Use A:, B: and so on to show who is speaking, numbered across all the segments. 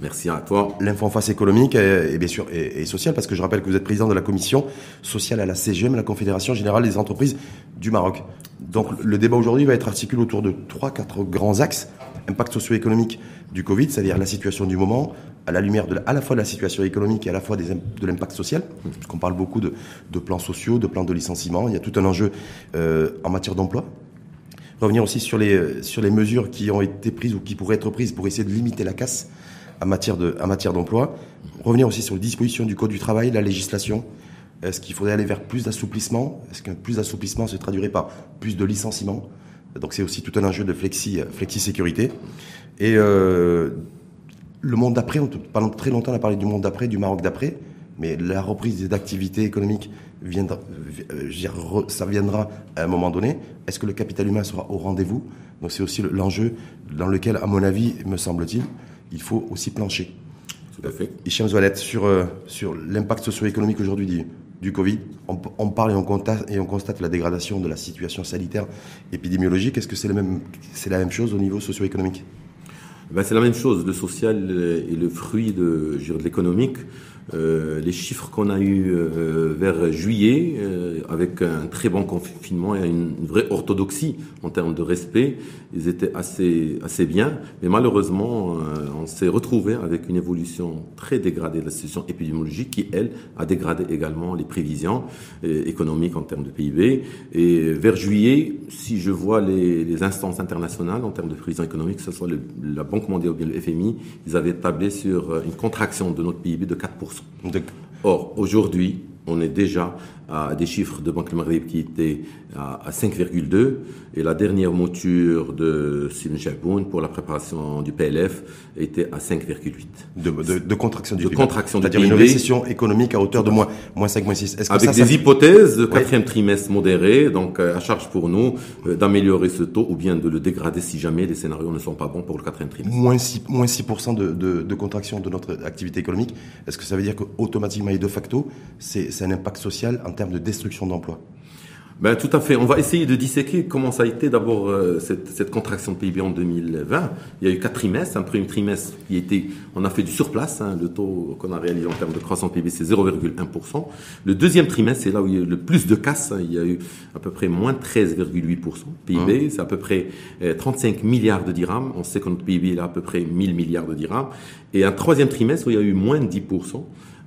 A: Merci à toi.
B: L'info face économique et, bien sûr et, sociale, parce que je rappelle que vous êtes président de la commission sociale à la CGM, la Confédération Générale des Entreprises du Maroc. Donc le débat aujourd'hui va être articulé autour de trois, quatre grands axes. Impact socio-économique du Covid, c'est-à-dire la situation du moment, à la lumière de à la fois de la situation économique et à la fois de l'impact social, puisqu'on parle beaucoup de, de, plans sociaux, de plans de licenciement. Il y a tout un enjeu euh, en matière d'emploi. Revenir aussi sur les, sur les mesures qui ont été prises ou qui pourraient être prises pour essayer de limiter la casse en matière d'emploi. Revenir aussi sur les dispositions du Code du travail, la législation. Est-ce qu'il faudrait aller vers plus d'assouplissement? Est-ce qu'un plus d'assouplissement se traduirait par plus de licenciements? Donc c'est aussi tout un enjeu de flexi, flexi sécurité. Et euh, le monde d'après, pendant très longtemps on a parlé du monde d'après, du Maroc d'après, mais la reprise des activités économiques viendra, euh, ça viendra à un moment donné. Est-ce que le capital humain sera au rendez-vous? Donc c'est aussi l'enjeu dans lequel, à mon avis, me semble-t-il, il faut aussi plancher.
A: Tout à fait.
B: Hicham Zoualet, sur, euh, sur l'impact socio-économique aujourd'hui du, du Covid, on, on, parle et on, constate, et on constate la dégradation de la situation sanitaire épidémiologique. Est-ce que c'est c'est la même chose au niveau socio-économique?
A: Ben, C'est la même chose. Le social est le fruit de, de l'économique. Euh, les chiffres qu'on a eu euh, vers juillet, euh, avec un très bon confinement et une, vraie orthodoxie en termes de respect, ils étaient assez assez bien. Mais malheureusement, on s'est retrouvé avec une évolution très dégradée de la situation épidémiologique qui, elle, a dégradé également les prévisions économiques en termes de PIB. Et vers juillet, si je vois les, les instances internationales en termes de prévisions économiques, que ce soit la Banque mondiale ou bien le FMI, ils avaient tablé sur une contraction de notre PIB de 4%. Or, aujourd'hui, on est déjà à des chiffres de Banque Maghreb qui étaient à, 5,2 et la dernière mouture de Sim Jaboun pour la préparation du PLF était à 5,8.
B: De, de, de, contraction du
A: de contraction
B: C'est-à-dire une récession économique à hauteur de moins, moins 5, moins 6.
A: Est-ce que Avec des hypothèses de quatrième trimestre modéré, donc euh, à charge pour nous euh, d'améliorer ce taux ou bien de le dégrader si jamais les scénarios ne sont pas bons pour le quatrième trimestre.
B: Moins 6, moins 6% de, de, de contraction de notre activité économique. Est-ce que ça veut dire qu'automatiquement et de facto, c'est un impact social en termes de destruction d'emplois
A: ben, tout à fait. On va essayer de disséquer comment ça a été d'abord euh, cette, cette, contraction de PIB en 2020. Il y a eu quatre trimestres. Un premier trimestre qui était, on a fait du surplace. Hein, le taux qu'on a réalisé en termes de croissance PIB, c'est 0,1%. Le deuxième trimestre, c'est là où il y a eu le plus de casse. Hein. Il y a eu à peu près moins 13,8% PIB. Hein. C'est à peu près 35 euh, milliards de dirhams. On sait que notre PIB est à peu près 1000 milliards de dirhams. Et un troisième trimestre où il y a eu moins de 10%.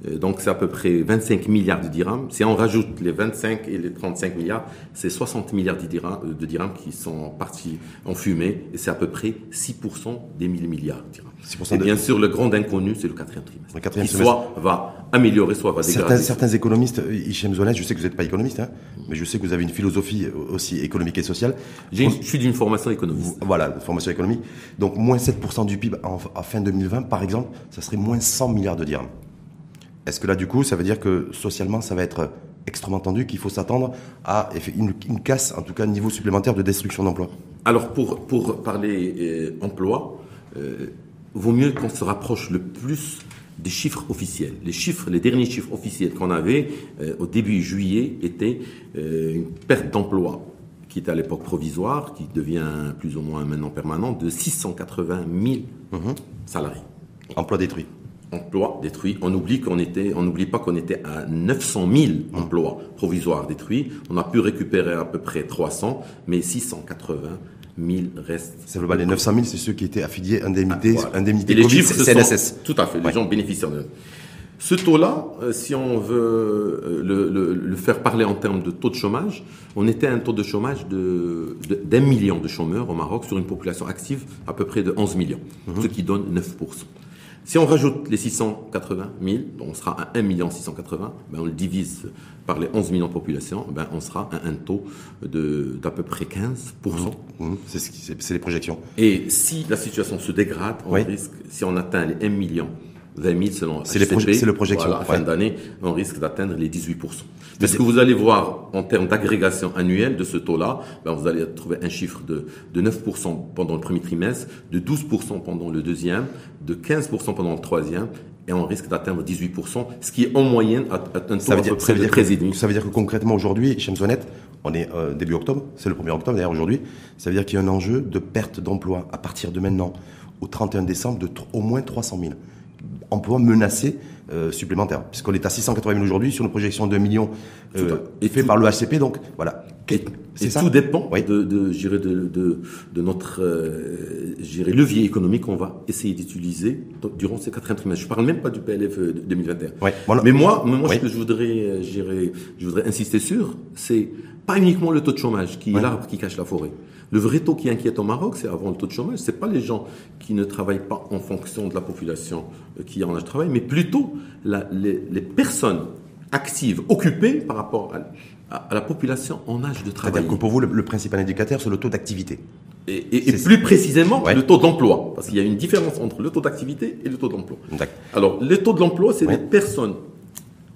A: Euh, donc c'est à peu près 25 milliards de dirhams. Si on rajoute les 25 et les 35 milliards, c'est 60 milliards de dirhams, euh, de dirhams qui sont partis en fumée et c'est à peu près 6% des 1000 milliards de dirhams. Et bien sûr, le grand inconnu, c'est le quatrième trimestre. Le quatrième qui soit va améliorer, soit va dégrader.
B: Certains, certains économistes, Hichem Zola, je sais que vous n'êtes pas économiste, hein, mais je sais que vous avez une philosophie aussi économique et sociale.
A: je suis d'une formation économique.
B: Voilà, formation économique. Donc moins 7% du PIB en, en fin 2020, par exemple, ça serait moins 100 milliards de dirhams. Est-ce que là, du coup, ça veut dire que socialement, ça va être extrêmement tendu, qu'il faut s'attendre à une, casse, en tout cas, un niveau supplémentaire de destruction d'emplois?
A: Alors, pour, pour parler euh, emploi, euh, vaut mieux qu'on se rapproche le plus des chiffres officiels. Les chiffres, les derniers chiffres officiels qu'on avait euh, au début juillet étaient une perte d'emploi qui était à l'époque provisoire, qui devient plus ou moins maintenant permanente, de 680 000 mmh salariés.
B: Emplois détruits
A: emplois détruits. On oublie qu'on était, on n'oublie pas qu'on était à 900 000 emplois provisoires détruits. On a pu récupérer à peu près 300, mais 680 000 restent.
B: C'est le Les 900 000, c'est ceux qui étaient affiliés indemnité,
A: ah, indemnité les chiffres CNSS. tout à fait. Les gens bénéficiaires de. Ce taux-là, euh, si on veut euh, le, faire parler en termes de taux de chômage, on était à un taux de chômage de, d'un million de chômeurs au Maroc sur une population active à peu près de 11 millions, mhm. ce qui donne 9%. Si on rajoute les 680 000, donc on sera à 1 680 ben on le divise par les 11 millions de population, ben on sera à un taux d'à peu près 15%
B: mmh. Mmh. C'est les projections.
A: Et si la situation se dégrade, on risque, si on atteint les 1 million 20 000 selon
B: C'est le projection.
A: Voilà, à fin d'année, on risque d'atteindre les 18 Mais ce que vous allez voir en termes d'agrégation annuelle de ce taux-là, ben vous allez trouver un chiffre de, de 9% pendant le premier trimestre, de 12 pendant le deuxième, de 15% pendant le troisième, et on risque d'atteindre 18%, ce qui est en moyenne un taux ça veut dire, ça veut dire
B: que, Ça veut dire que concrètement aujourd'hui, chez Mzonnet, on est euh, début octobre, c'est le 1er octobre d'ailleurs aujourd'hui, ça veut dire qu'il y a un enjeu de perte d'emploi à partir de maintenant au 31 décembre de au moins 300 000 emplois menacés euh, supplémentaires. Puisqu'on est à 680 000 aujourd'hui sur une projection de 2 millions euh, fait par le HCP. Donc voilà.
A: Et, ça tout dépend de, de, de, de, de notre euh, levier économique qu'on va essayer d'utiliser durant ces quatrième trimestres. Je parle même pas du PLF 2021. Euh, Mais moi, moi ce que je voudrais, euh, je voudrais insister sur, c'est pas uniquement le taux de chômage qui est l'arbre qui cache la forêt. Le vrai taux qui inquiète au Maroc, c'est avant le taux de chômage, c'est pas les gens qui ne travaillent pas en fonction de la population euh, qui en âge de travail, mais plutôt la, les, les, personnes actives, occupées par rapport à, à, la population en âge de travail.
B: C'est-à-dire que pour vous, le, principal indicateur, c'est le taux d'activité.
A: Et, et, plus précisément, le taux d'emploi. Parce qu'il y a une différence entre le taux d'activité et le taux d'emploi. Alors, le taux de l'emploi, c'est les personnes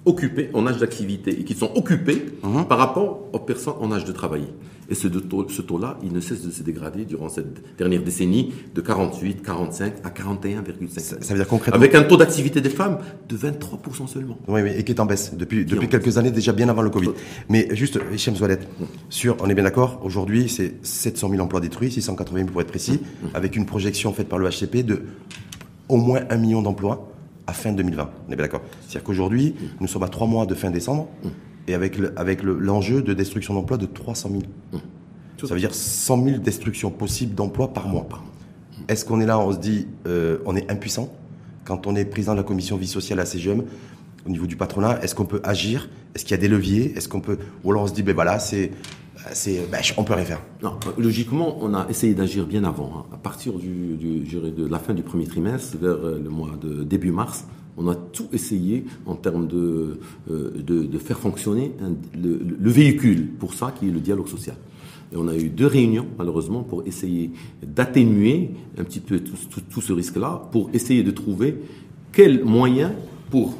A: occupés en âge d'activité et qui sont occupés mhm. par rapport aux personnes en âge de travailler. Et ce taux-là, ce il ne cesse de se dégrader durant cette dernière décennie de 48, 45 à 41,5. Ça,
B: veut dire concrètement
A: Avec un taux d'activité des femmes de 23% seulement.
B: Oui, oui, et qui est en baisse depuis, depuis quelques années, déjà bien avant le Covid. Mais juste, Hichem Zoualet, sur, on est bien d'accord, aujourd'hui, c'est 700 000 emplois détruits, 680 000 pour être précis, mm. avec une projection faite par le HCP de au moins un million d'emplois à fin 2020. On est bien d'accord C'est-à-dire qu'aujourd'hui, nous sommes à trois mois de fin décembre et avec avec l'enjeu de destruction d'emplois de 300 000. Ça veut dire 100 000 destructions possibles d'emplois par mois. Est-ce qu'on est là, on se dit, euh, on est impuissant quand on est président de la commission vie sociale à CGM au niveau du patronat? Est-ce qu'on peut agir? Est-ce qu'il y a des leviers? Est-ce qu'on peut ou alors on se dit, ben voilà, c'est c'est, ben, on peut rien faire.
A: Non, logiquement, on a essayé d'agir bien avant. Hein. À partir du, du, de la fin du premier trimestre, vers euh, le mois de début mars, on a tout essayé en termes de, euh, faire fonctionner le, le, véhicule pour ça, qui est le dialogue social. Et on a eu deux réunions, malheureusement, pour essayer d'atténuer un petit peu tout, ce risque-là, pour essayer de trouver quels moyens pour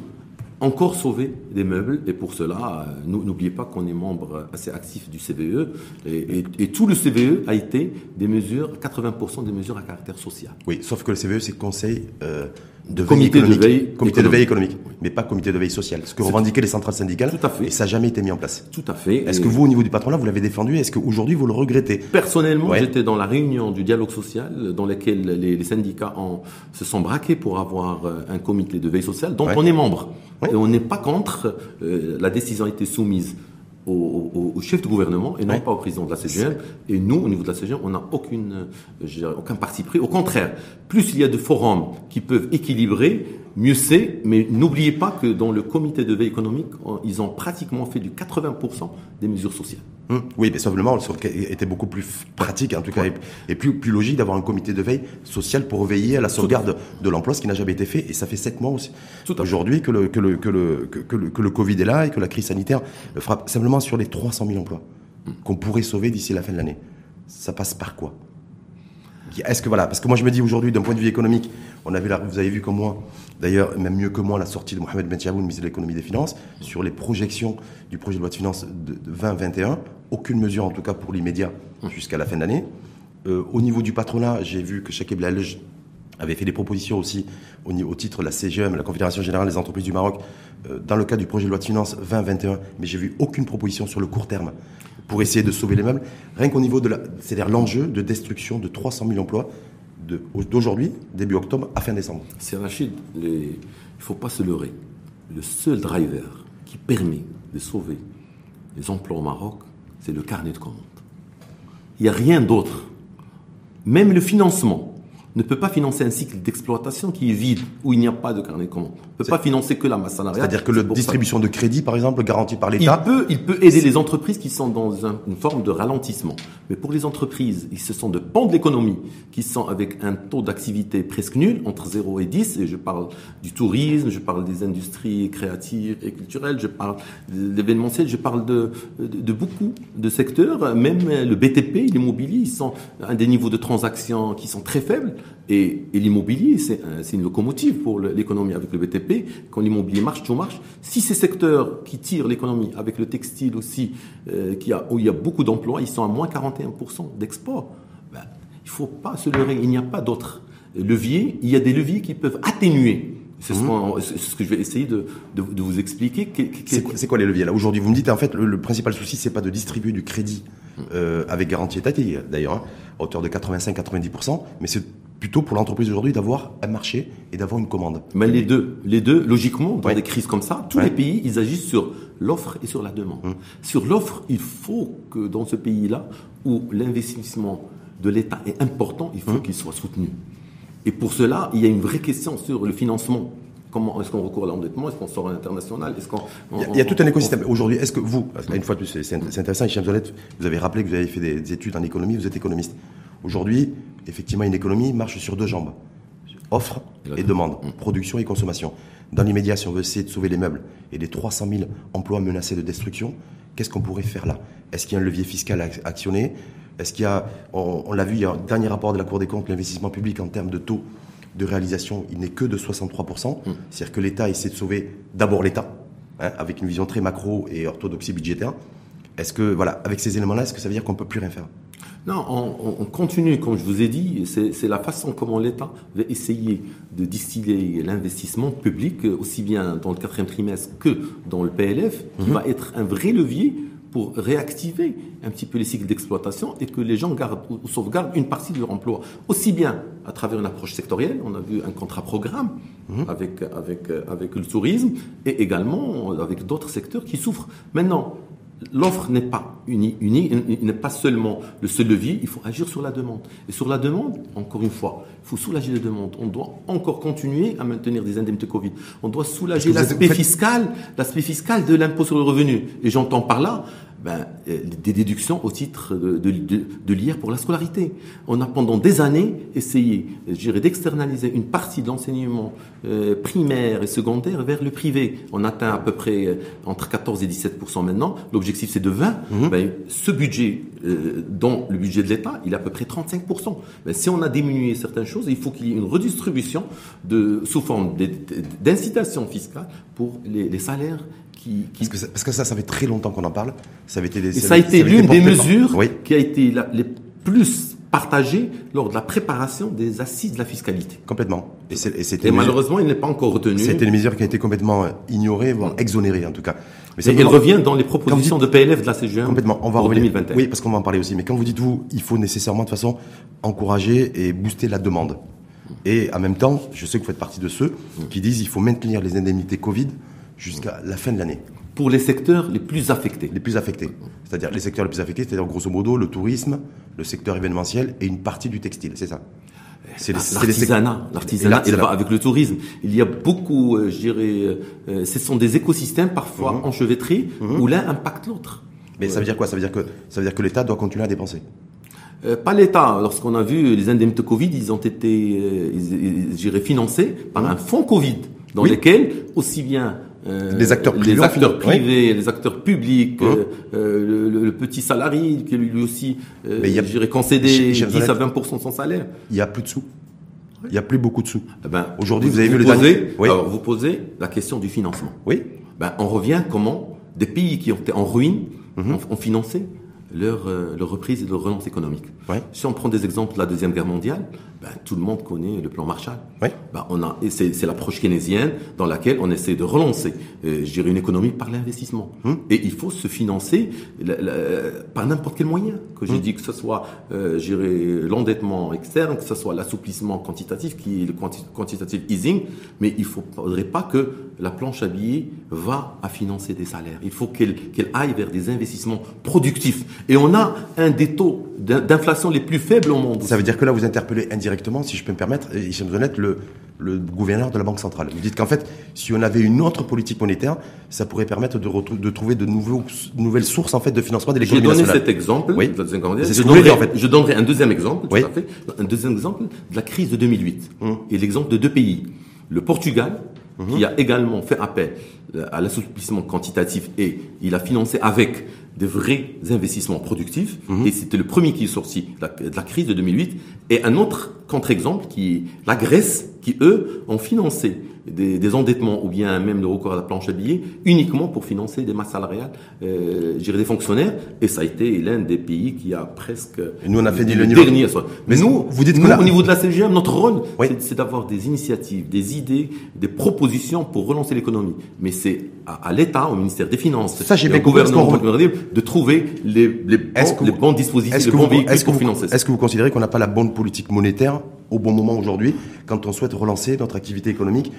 A: encore sauver des meubles. Et pour cela, euh, n'oubliez pas qu'on est membre assez actif du CVE. Et, tout le CVE a été des mesures, 80% des mesures à caractère social.
B: Oui, sauf que le CVE, c'est conseil euh, de comité de veille, comité de veille économique, mais pas comité de veille sociale. Ce que revendiquaient les centrales syndicales.
A: Tout à fait.
B: Et ça n'a jamais été mis en place.
A: Tout à fait.
B: Est-ce que vous, au niveau du patronat, vous l'avez défendu? Est-ce qu'aujourd'hui, vous le regrettez?
A: Personnellement, j'étais dans la réunion du dialogue social dans laquelle les, syndicats se sont braqués pour avoir euh, un comité de veille sociale dont on est membre. Et on n'est pas contre. Euh, la décision a été soumise au, chef de gouvernement et non pas au président de la CGM. Et nous, au niveau de la CGM, on n'a aucune, euh, aucun parti pris. Au contraire, plus il y a de forums qui peuvent équilibrer, mieux c'est. Mais n'oubliez pas que dans le comité de veille économique, ils ont pratiquement fait du 80% des mesures sociales.
B: Hum. Oui, mais simplement, était beaucoup plus pratique, en tout cas, et, plus, plus logique d'avoir un comité de veille social pour veiller à la sauvegarde de l'emploi, ce qui n'a jamais été fait, et ça fait sept mois aussi. Aujourd'hui que le, que, le, que, le, que, le, que le Covid est là et que la crise sanitaire frappe simplement sur les 300 000 emplois hum. qu'on pourrait sauver d'ici la fin de l'année. Ça passe par quoi? Est-ce que voilà, parce que moi je me dis aujourd'hui d'un point de vue économique, on avait vous avez vu comme moi, d'ailleurs même mieux que moi la sortie de Mohamed Ben ministre de l'économie et des finances, sur les projections du projet de loi de finances de, 2021, aucune mesure en tout cas pour l'immédiat jusqu'à la fin de l'année. Euh, au niveau du patronat, j'ai vu que Chakib Lalej avait fait des propositions aussi au, au, titre de la CGM, la Confédération Générale des Entreprises du Maroc, euh, dans le cadre du projet de loi de finances 2021, mais j'ai vu aucune proposition sur le court terme pour essayer de sauver les meubles. Rien qu'au niveau de la, c'est-à-dire l'enjeu de destruction de 300 000 emplois d'aujourd'hui, début octobre, à fin décembre.
A: C'est Rachid, il ne faut pas se leurrer. Le seul driver qui permet de sauver les emplois au Maroc, c'est le carnet de commandes. Il n'y a rien d'autre. Même le financement ne peut pas financer un cycle d'exploitation qui est vide, où il n'y a pas de carnet de commandes. Ne peut pas financer que la masse salariale.
B: C'est-à-dire que la distribution de crédit, par exemple, garantie par l'État.
A: Il peut, il peut aider les entreprises qui sont dans une forme de ralentissement. Mais pour les entreprises, ils se sont de pans de l'économie, qui sont avec un taux d'activité presque nul, entre 0 et 10, et je parle du tourisme, je parle des industries créatives et culturelles, je parle de l'événementiel, je parle de, de, beaucoup de secteurs, même le BTP, l'immobilier, ils sont à des niveaux de transactions qui sont très faibles. Et, l'immobilier, c'est une locomotive pour l'économie avec le BTP. Quand l'immobilier marche, tout marche. Si ces secteurs qui tirent l'économie, avec le textile aussi, euh, qui a, où il y a beaucoup d'emplois, ils sont à moins 41% d'export, ben, il ne faut pas se leurrer. Il n'y a pas d'autres leviers. Il y a des leviers qui peuvent atténuer c'est ce, mmh. ce, que je vais essayer de, de, de vous expliquer.
B: C'est quoi les leviers là? Aujourd'hui, vous me dites en fait le, principal souci, c'est pas de distribuer du crédit mmh. euh, avec garantie étatique d'ailleurs, hein, à hauteur de 85-90%, mais c'est plutôt pour l'entreprise aujourd'hui d'avoir un marché et d'avoir une commande.
A: Mais les deux, les deux, logiquement, dans des crises comme ça, tous les pays, ils agissent sur l'offre et sur la demande. Hum. Sur l'offre, il faut que dans ce pays-là, où l'investissement de l'État est important, il faut hum. qu'il soit soutenu. Et pour cela, il y a une vraie question sur le financement. Comment est-ce qu'on recourt à l'endettement? Est-ce qu'on sort à l'international? Est-ce qu'on
B: il, y a, tout un écosystème. Aujourd'hui, est-ce que vous, une fois de plus, c'est intéressant, Hicham vous avez rappelé que vous avez fait des études en économie, vous êtes économiste. Aujourd'hui, effectivement, une économie marche sur deux jambes. Offre et demande, mm. production et consommation. Dans l'immédiat, si on veut essayer de sauver les meubles et les 300 000 emplois menacés de destruction, qu'est-ce qu'on pourrait faire là? Est-ce qu'il y a un levier fiscal à actionner? Est-ce qu'il y a, on, l'a vu, il y a un dernier rapport de la Cour des comptes, l'investissement public en termes de taux de réalisation, il n'est que de 63%. Mm. C'est-à-dire que l'État essaie de sauver d'abord l'État, hein, avec une vision très macro et orthodoxie budgétaire. Est-ce que, voilà, avec ces éléments-là, est-ce que ça veut dire qu'on ne peut plus rien faire?
A: Non, on, continue, comme je vous ai dit, c'est la façon comment l'État va essayer de distiller l'investissement public, aussi bien dans le quatrième trimestre que dans le PLF, qui mhm. va être un vrai levier pour réactiver un petit peu les cycles d'exploitation et que les gens gardent ou sauvegardent une partie de leur emploi. Aussi bien à travers une approche sectorielle, on a vu un contrat-programme mhm. avec, avec, avec le tourisme, et également avec d'autres secteurs qui souffrent. Maintenant, l'offre n'est pas unie, il n'est pas seulement le seul levier, il faut agir sur la demande. Et sur la demande, encore une fois, il faut soulager la demande. On doit encore continuer à maintenir des indemnités Covid. On doit soulager l'aspect fiscal, l'aspect fiscal de l'impôt sur le revenu. Et j'entends par là ben, euh, des déductions au titre de, de, de, l'IR pour la scolarité. On a pendant des années essayé, d'externaliser une partie de l'enseignement euh, primaire et secondaire vers le privé. On atteint à peu près euh, entre 14 et 17% maintenant. L'objectif c'est de 20. Mhm. Ben, ce budget, dans le budget de l'État, il est à peu près 35 ben, Si on a diminué certaines choses, il faut qu'il y ait une redistribution de, sous forme d'incitation fiscale pour les, les salaires
B: parce, que ça, parce, que ça, ça, fait très longtemps qu'on en parle.
A: Ça, avait été des, ça, a été l'une des mesures qui a été les plus partagées lors de la préparation des assises de la fiscalité.
B: Complètement.
A: Et, et malheureusement, il n'est pas encore retenu.
B: C'était une mesure qui a été complètement euh, ignorée, voire exonérée en tout cas.
A: Mais ça elle revient dans les propositions de PLF de la CGM
B: complètement. On va revenir. 2021. Oui, parce qu'on va en parler aussi. Mais quand vous dites vous, il faut nécessairement de toute façon encourager et booster la demande. Et en même temps, je sais que vous faites partie de ceux qui disent il faut maintenir les indemnités Covid jusqu'à la fin de l'année.
A: Pour les secteurs les plus affectés.
B: Les plus affectés. C'est-à-dire les secteurs les plus affectés, c'est-à-dire grosso modo le tourisme, le secteur événementiel et une partie du textile, c'est ça
A: c'est l'artisanat, l'artisanat avec le tourisme. Il y a beaucoup, euh, je dirais, euh, ce sont des écosystèmes parfois mhm. enchevêtrés mhm. où l'un impacte l'autre.
B: Mais ça veut dire quoi? Ça veut dire que ça veut dire que l'État doit continuer à dépenser.
A: Euh, pas l'État. Lorsqu'on a vu les indemnités Covid, ils ont été, euh, financés par mhm. un fonds Covid dans lequel aussi bien
B: euh, les acteurs
A: privés, les acteurs, privés les acteurs publics, hein euh, le, petit salarié qui lui aussi, euh, Mais concédé 10 à 20% de son salaire.
B: Il n'y a plus de sous. Il n'y a plus beaucoup de sous.
A: Eh ben, Aujourd'hui, vous, avez vu le dernier. Oui. Alors, vous posez la question du financement.
B: Oui.
A: Ben, on revient comment des pays qui ont été en ruine mhm. ont, financé leur, leur reprise et leur relance économique. Ouais. Si on prend des exemples de la Deuxième Guerre mondiale, ben, tout le monde connaît le plan Marshall.
B: Oui.
A: Ben, on a, c'est, l'approche keynésienne dans laquelle on essaie de relancer, euh, je dirais, une économie par l'investissement. Hum. Et il faut se financer par n'importe quel moyen. Que j'ai hum. dit que ce soit, euh, je dirais, l'endettement externe, que ce soit l'assouplissement quantitatif, qui est le quantitative easing, mais il ne faudrait pas que la planche à billets va à financer des salaires. Il faut qu'elle, qu'elle aille vers des investissements productifs. Et on a un des taux d'inflation les plus faibles au monde.
B: Ça veut dire que là, vous interpellez indirectement, si je peux me permettre, Hichem Zonet, le, le gouverneur de la Banque centrale. Vous dites qu'en fait, si on avait une autre politique monétaire, ça pourrait permettre de, de trouver de nouveaux, nouvelles sources en fait de financement de l'économie
A: nationale. J'ai donné cet exemple.
B: Oui.
A: Je, donnerai, en fait. je donnerai un deuxième exemple. Tout à fait. Un deuxième exemple de la crise de 2008 hum. et l'exemple de deux pays. Le Portugal, hum. qui a également fait appel à l'assouplissement quantitatif et il a financé avec de vrais investissements productifs. Mhm. Et c'était le premier qui est sorti de la, crise de 2008. Et un autre contre-exemple qui est la Grèce, qui eux ont financé des, des, endettements ou bien même le recours à la planche à billets uniquement pour financer des masses salariales, euh, des fonctionnaires. Et ça a été l'un des pays qui a presque.
B: Et nous on a fait le
A: dernier. Mais nous, vous dites nous, au niveau de la CGM, notre rôle, c'est d'avoir des initiatives, des idées, des propositions pour relancer l'économie. Mais c'est à, l'État, au ministère des Finances,
B: ça bien
A: gouvernement de trouver les, les, bons, les bons dispositifs, les bons véhicules pour financer
B: Est-ce que vous considérez qu'on n'a pas la bonne politique monétaire au bon moment aujourd'hui quand on souhaite relancer notre activité économique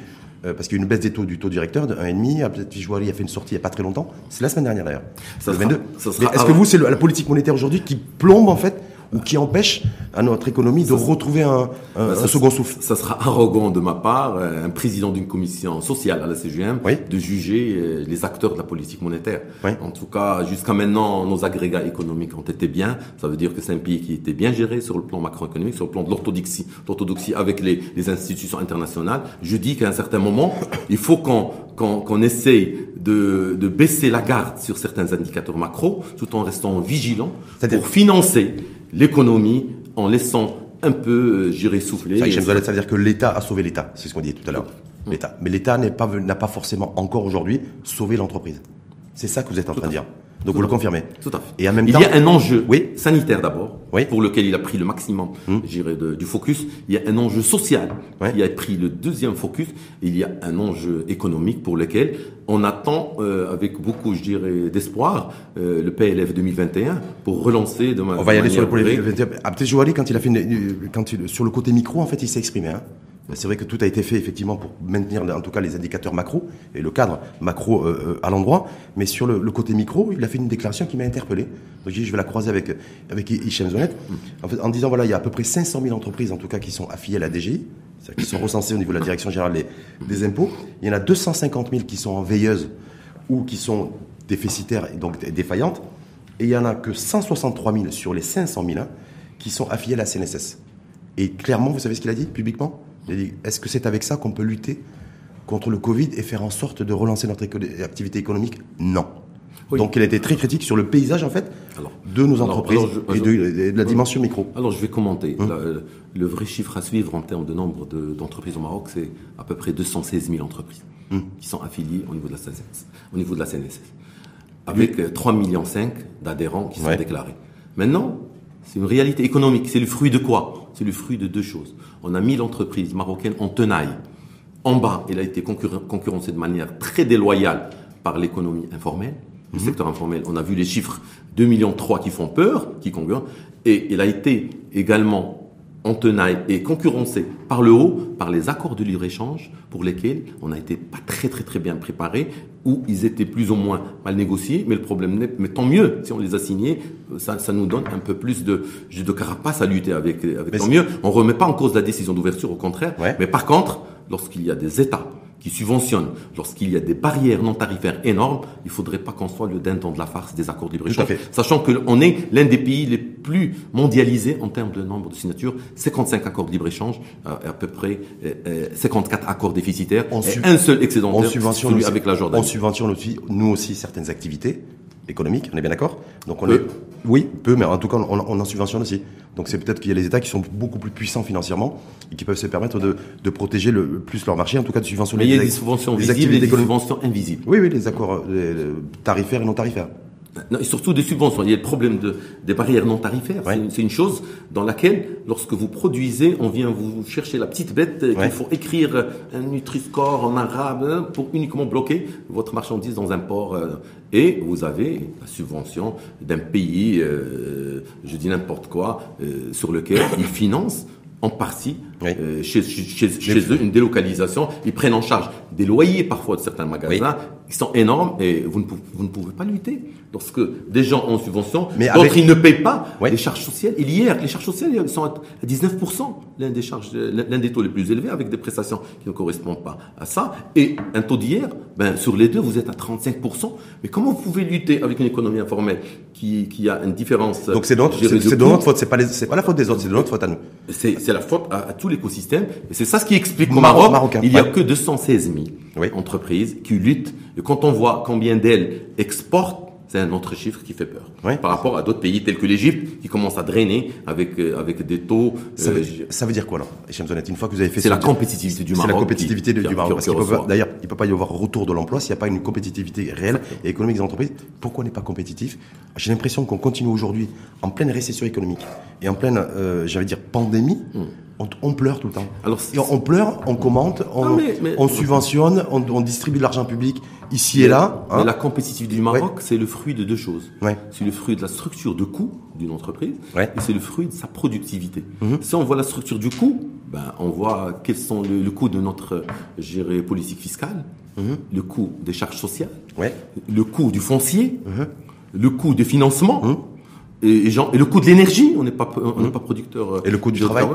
B: euh, parce qu'il y a une baisse des taux du taux directeur de 1,5. Peut-être Fijouari a fait une sortie il n'y a pas très longtemps. C'est la semaine dernière d'ailleurs. Est-ce que vous, c'est la politique monétaire aujourd'hui qui plombe en fait ou qui empêche à notre économie de retrouver un, un, bah, second souffle.
A: Ça sera arrogant de ma part, euh, un président d'une commission sociale à la CGM, de juger euh, les acteurs de la politique monétaire. En tout cas, jusqu'à maintenant, nos agrégats économiques ont été bien. Ça veut dire que c'est un pays qui était bien géré sur le plan macroéconomique, sur le plan de l'orthodoxie, l'orthodoxie avec les, les, institutions internationales. Je dis qu'à un certain moment, il faut qu'on qu'on essaye de, de, baisser la garde sur certains indicateurs macro, tout en restant vigilant pour financer l'économie en laissant un peu, euh, j'irai souffler.
B: Ça, ça veut dire que l'État a sauvé l'État, c'est ce qu'on dit tout à l'heure. L'État. Mais l'État n'a pas, pas forcément encore aujourd'hui sauvé l'entreprise. C'est ça que vous êtes en train de dire. Donc vous le confirmez.
A: Tout à fait. Et en même il y a un enjeu oui. sanitaire d'abord, oui. pour lequel il a pris le maximum, hum. du focus. Il y a un enjeu social qui a pris le deuxième focus. il y a un enjeu économique pour lequel on attend euh, avec beaucoup, je dirais, d'espoir euh, le PLF 2021 pour relancer de
B: On va y aller sur le PLF. Abdelhouari, quand il a fait quand il, sur le côté micro, en fait, il s'est exprimé. Hein. C'est vrai que tout a été fait effectivement pour maintenir en tout cas les indicateurs macro et le cadre macro euh, euh, à l'endroit. Mais sur le, côté micro, il a fait une déclaration qui m'a interpellé. Donc je vais la croiser avec avec Hichem Zonet en, disant voilà il y a à peu près 500 000 entreprises en tout cas qui sont affiliées à la DGI, qui sont recensées au niveau de la direction générale des, impôts. Il y en a 250 000 qui sont en veilleuse ou qui sont déficitaires et donc défaillantes. Et il y en a que 163 000 sur les 500 000 hein, qui sont affiliés à la CNSS. Et clairement, vous savez ce qu'il a dit publiquement? Est-ce que c'est avec ça qu'on peut lutter contre le Covid et faire en sorte de relancer notre activité économique? Non. Donc a été très critique sur le paysage en fait de nos entreprises et, de, la dimension micro.
A: Alors je vais commenter. Hum. le vrai chiffre à suivre en termes de nombre d'entreprises au Maroc, c'est à peu près 216 000 entreprises hum. qui sont affiliées au niveau de la CNSS, au niveau de la CNSS, avec 3,5 millions d'adhérents qui sont déclarés. Maintenant, c'est une réalité économique. C'est le fruit de quoi? C'est le fruit de deux choses. On a mis l'entreprise marocaine en tenaille. En bas, elle a été concurrencée de manière très déloyale par l'économie informelle. Le mhm. secteur informel, on a vu les chiffres 2,3 millions qui font peur, qui concurrent. Et elle a été également en tenaille et concurrencé par le haut, par les accords de libre-échange pour lesquels on n'a été pas très très très bien préparé, où ils étaient plus ou moins mal négociés, mais le problème n'est, mais tant mieux, si on les a signés, ça, ça nous donne un peu plus de, de carapace à lutter avec, avec tant mieux. On remet pas en cause la décision d'ouverture, au contraire, mais par contre, lorsqu'il y a des États qui subventionne, lorsqu'il y a des barrières non tarifaires énormes, il ne faudrait pas qu'on soit le dindon de la farce des accords de libre-échange. Sachant qu'on est l'un des pays les plus mondialisés en termes de nombre de signatures, 55 accords de libre-échange, euh, à peu près 54 euh, euh, accords déficitaires, et un seul excédentaire, celui avec la Jordanie.
B: On subventionne aussi, nous aussi, certaines activités économiques, on est bien d'accord Donc on est, oui, peu, mais en tout cas, on, on en subventionne aussi. Donc c'est peut-être qu'il y a les États qui sont beaucoup plus puissants financièrement et qui peuvent se permettre de, de protéger le plus leur marché, en tout cas de subventionner.
A: Mais il y a des, subventions visibles et des subventions invisibles.
B: Oui, oui, les accords tarifaires et non tarifaires.
A: Non, et surtout des subventions. Il y a le problème de, des barrières non tarifaires. C'est une chose dans laquelle, lorsque vous produisez, on vient vous chercher la petite bête qu'il faut écrire un Nutri-Score en arabe hein, pour uniquement bloquer votre marchandise dans un port. Euh, et vous avez la subvention d'un pays, euh, je dis n'importe quoi, euh, sur lequel ils financent en partie euh, chez, chez, chez eux une délocalisation. Ils prennent en charge des loyers parfois de certains magasins qui sont énormes et vous ne, pouvez, vous ne pouvez pas lutter. Lorsque des gens ont subvention, d'autres ils ne payent pas les charges sociales. Et hier, les charges sociales sont à 19%, l'un des charges, l'un des taux les plus élevés avec des prestations qui ne correspondent pas à ça. Et un taux d'hier, ben, sur les deux, vous êtes à 35%. Mais comment vous pouvez lutter avec une économie informelle qui, qui a une différence
B: Donc c'est de notre, faute, c'est pas, pas la faute des autres, c'est de notre faute à nous.
A: C'est, c'est la faute à, tout l'écosystème. Et c'est ça ce qui explique qu'au Maroc, il n'y a que 216 000 entreprises qui luttent. Et quand on voit combien d'elles exportent, c'est un autre chiffre qui fait peur. Par rapport à d'autres pays tels que l'Égypte qui commencent à drainer avec euh, avec des taux.
B: Ça, veut, euh, dire quoi alors, Une fois que vous avez fait.
A: C'est la compétitivité du Maroc.
B: C'est la compétitivité du Maroc. D'ailleurs, il peut pas y avoir retour de l'emploi s'il n'y a pas une compétitivité réelle et économique des entreprises. Pourquoi on n'est pas compétitif? J'ai l'impression qu'on continue aujourd'hui en pleine récession économique et en pleine, euh, j'allais dire, pandémie. Hmm on, pleure tout le temps. Alors, on, pleure, on commente, on, on subventionne, on, distribue de l'argent public ici et là.
A: Hein. Mais la compétitivité du Maroc, c'est le fruit de deux choses. C'est le fruit de la structure de coût d'une entreprise et c'est le fruit de sa productivité. Mhm. Si on voit la structure du coût, ben, on voit quels sont le, coût de notre gérée politique fiscale, mhm. le coût des charges sociales, le coût du foncier, mhm. le coût des financements et, et, le coût de l'énergie. On n'est pas, on n'est pas producteur.
B: Et le coût du travail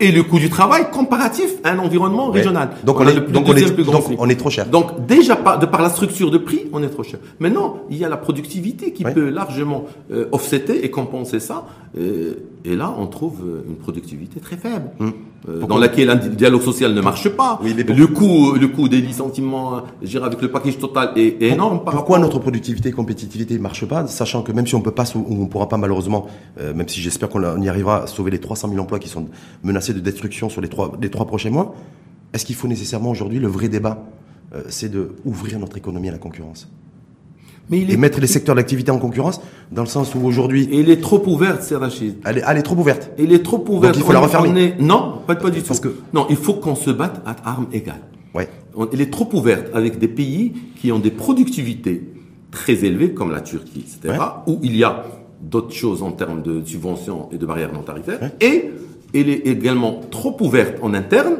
A: et le coût du travail comparatif à un environnement régional.
B: Donc on, est, donc, on est, donc on est trop cher.
A: Donc déjà par, de par la structure de prix, on est trop cher. Maintenant, il y a la productivité qui peut largement euh, offsetter et compenser ça. Euh, et là, on trouve euh, une productivité très faible, hum. euh, dans laquelle un dialogue social ne marche pas. le coût, le coût des licenciements, avec le package total est, énorme.
B: Pourquoi notre productivité et compétitivité ne marche pas, sachant que même si on peut pas, on pourra pas malheureusement, euh, même si j'espère qu'on y arrivera à sauver les 300 000 emplois qui sont menacés de destruction sur les trois, les trois prochains mois, est-ce qu'il faut nécessairement aujourd'hui le vrai débat, c'est de ouvrir notre économie à la concurrence? Mais il et mettre les secteurs d'activité en concurrence, dans le sens où aujourd'hui...
A: Et elle est trop ouverte, c'est Rachid.
B: Elle est, elle est trop ouverte.
A: Elle est trop ouverte.
B: Donc il faut la refermer.
A: Non, pas, pas du tout. Que... Non, il faut qu'on se batte à armes égales.
B: Ouais.
A: Elle est trop ouverte avec des pays qui ont des productivités très élevées, comme la Turquie, etc., où il y a d'autres choses en termes de subventions et de barrières non tarifaires. Et elle est également trop ouverte en interne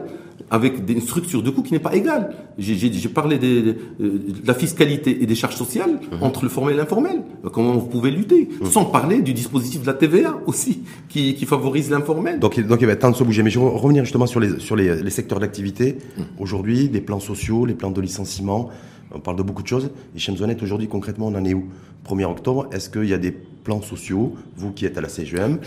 A: avec une structure de coût qui n'est pas égale. J'ai parlé de, la fiscalité et des charges sociales mhm. entre le formel et l'informel. Comment vous pouvez lutter mhm. Sans parler du dispositif de la TVA aussi, qui, favorise l'informel.
B: Donc, donc il va être temps de se bouger. Mais je vais revenir justement sur les, sur les, secteurs d'activité. Mhm. Aujourd'hui, les plans sociaux, les plans de licenciement, on parle de beaucoup de choses. Et chez aujourd'hui, concrètement, on en est où? 1er octobre, est-ce qu'il y a des plans sociaux, vous qui êtes à la CGM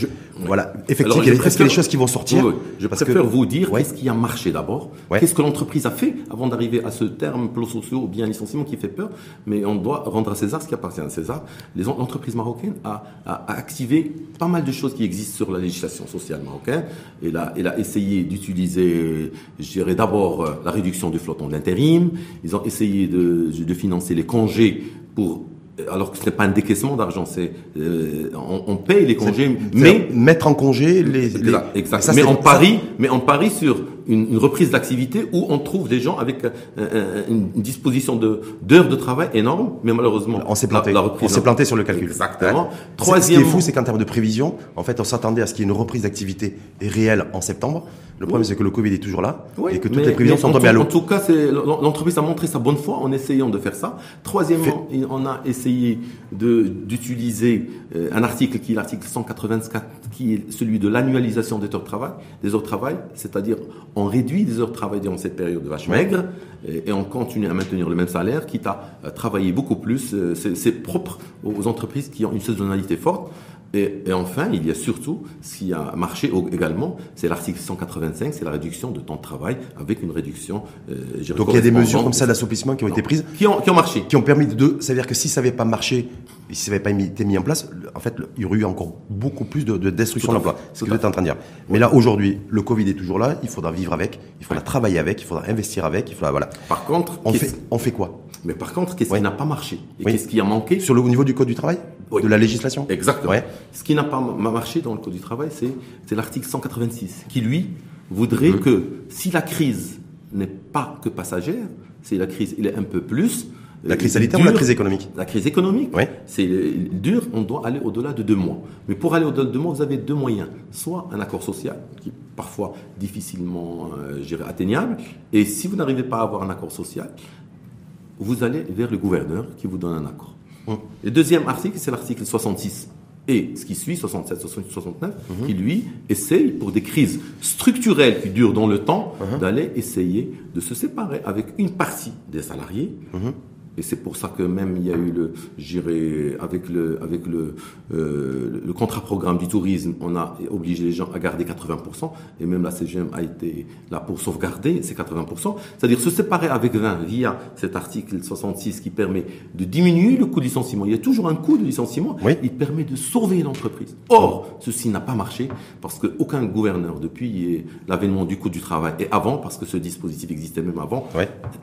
B: Voilà, effectivement, il y a des choses qui vont sortir
A: Je préfère vous dire qu'est-ce qui a marché d'abord, qu'est-ce que l'entreprise a fait avant d'arriver à ce terme plans sociaux ou bien licenciement qui fait peur, mais on doit rendre à César ce qui appartient à César. L'entreprise marocaine a, activé pas mal de choses qui existent sur la législation sociale marocaine. Elle a essayé d'utiliser, je dirais d'abord euh, la réduction du flottant d'intérim. Ils ont essayé de, de financer les congés pour alors que ce n'est pas un décaissement d'argent, c'est euh, on, paye les congés, mais
B: mettre en congé les, les
A: exact. mais en parie, mais on parie sur une, reprise d'activité où on trouve des gens avec euh, euh, une disposition de d'heures de travail énorme, mais malheureusement
B: on s'est planté. on s'est planté sur le calcul.
A: Exactement.
B: Troisième. Ce qui est fou, c'est qu'en termes de prévision, en fait, on s'attendait à ce qu'il y ait une reprise d'activité réelle en septembre. Le problème, c'est que le Covid est toujours là et que toutes les prévisions sont tombées à l'eau.
A: En tout cas, l'entreprise a montré sa bonne foi en essayant de faire ça. Troisièmement, on a essayé d'utiliser euh, un article qui est l'article 184, qui est celui de l'annualisation des heures de travail, des heures de travail, c'est-à-dire on réduit des heures de travail durant cette période de vache maigre et, on continue à maintenir le même salaire, quitte à, travailler beaucoup plus. Euh, c'est propre aux entreprises qui ont une saisonnalité forte. Et, enfin, il y a surtout, ce qui a marché également, c'est l'article 185, c'est la réduction de temps de travail avec une réduction.
B: Euh, Donc il y a des mesures comme ça d'assouplissement qui ont été prises,
A: qui ont, qui ont marché,
B: qui ont permis de. Ça veut dire que si ça n'avait pas marché, si ça n'avait pas été mis en place, en fait, il y aurait eu encore beaucoup plus de, destruction d'emplois. C'est ce que vous êtes en train de dire. Mais là, aujourd'hui, le Covid est toujours là. Il faudra vivre avec, il faudra travailler avec, il faudra investir avec, il faudra voilà.
A: Par contre,
B: on fait, on fait quoi?
A: Mais par contre, qu'est-ce qui n'a pas marché et qu'est-ce qui a manqué
B: sur le niveau du code du travail de la législation
A: Exactement. Ce qui n'a pas marché dans le Code du travail, c'est l'article 186, qui lui voudrait mmh. que si la crise n'est pas que passagère, si la crise il est un peu plus.
B: La crise sanitaire ou la crise économique
A: La crise économique, oui. c'est dur, on doit aller au-delà de deux mois. Mais pour aller au-delà de deux mois, vous avez deux moyens. Soit un accord social, qui est parfois difficilement euh, atteignable, et si vous n'arrivez pas à avoir un accord social, vous allez vers le gouverneur qui vous donne un accord. Le deuxième article, c'est l'article 66 et ce qui suit, 67, 68, 69, qui lui essaye, pour des crises structurelles qui durent dans le temps, uh-huh. d'aller essayer de se séparer avec une partie des salariés uh-huh. Et c'est pour ça que même il y a eu le, j'irai avec le, avec le, euh, le contrat programme du tourisme, on a obligé les gens à garder 80%, et même la CGM a été là pour sauvegarder ces 80%. C'est-à-dire se séparer avec 20 via cet article 66 qui permet de diminuer le coût de licenciement. Il y a toujours un coût de licenciement. Il permet de sauver l'entreprise. Or, ceci n'a pas marché parce qu'aucun gouverneur depuis l'avènement du coût du travail et avant, parce que ce dispositif existait même avant,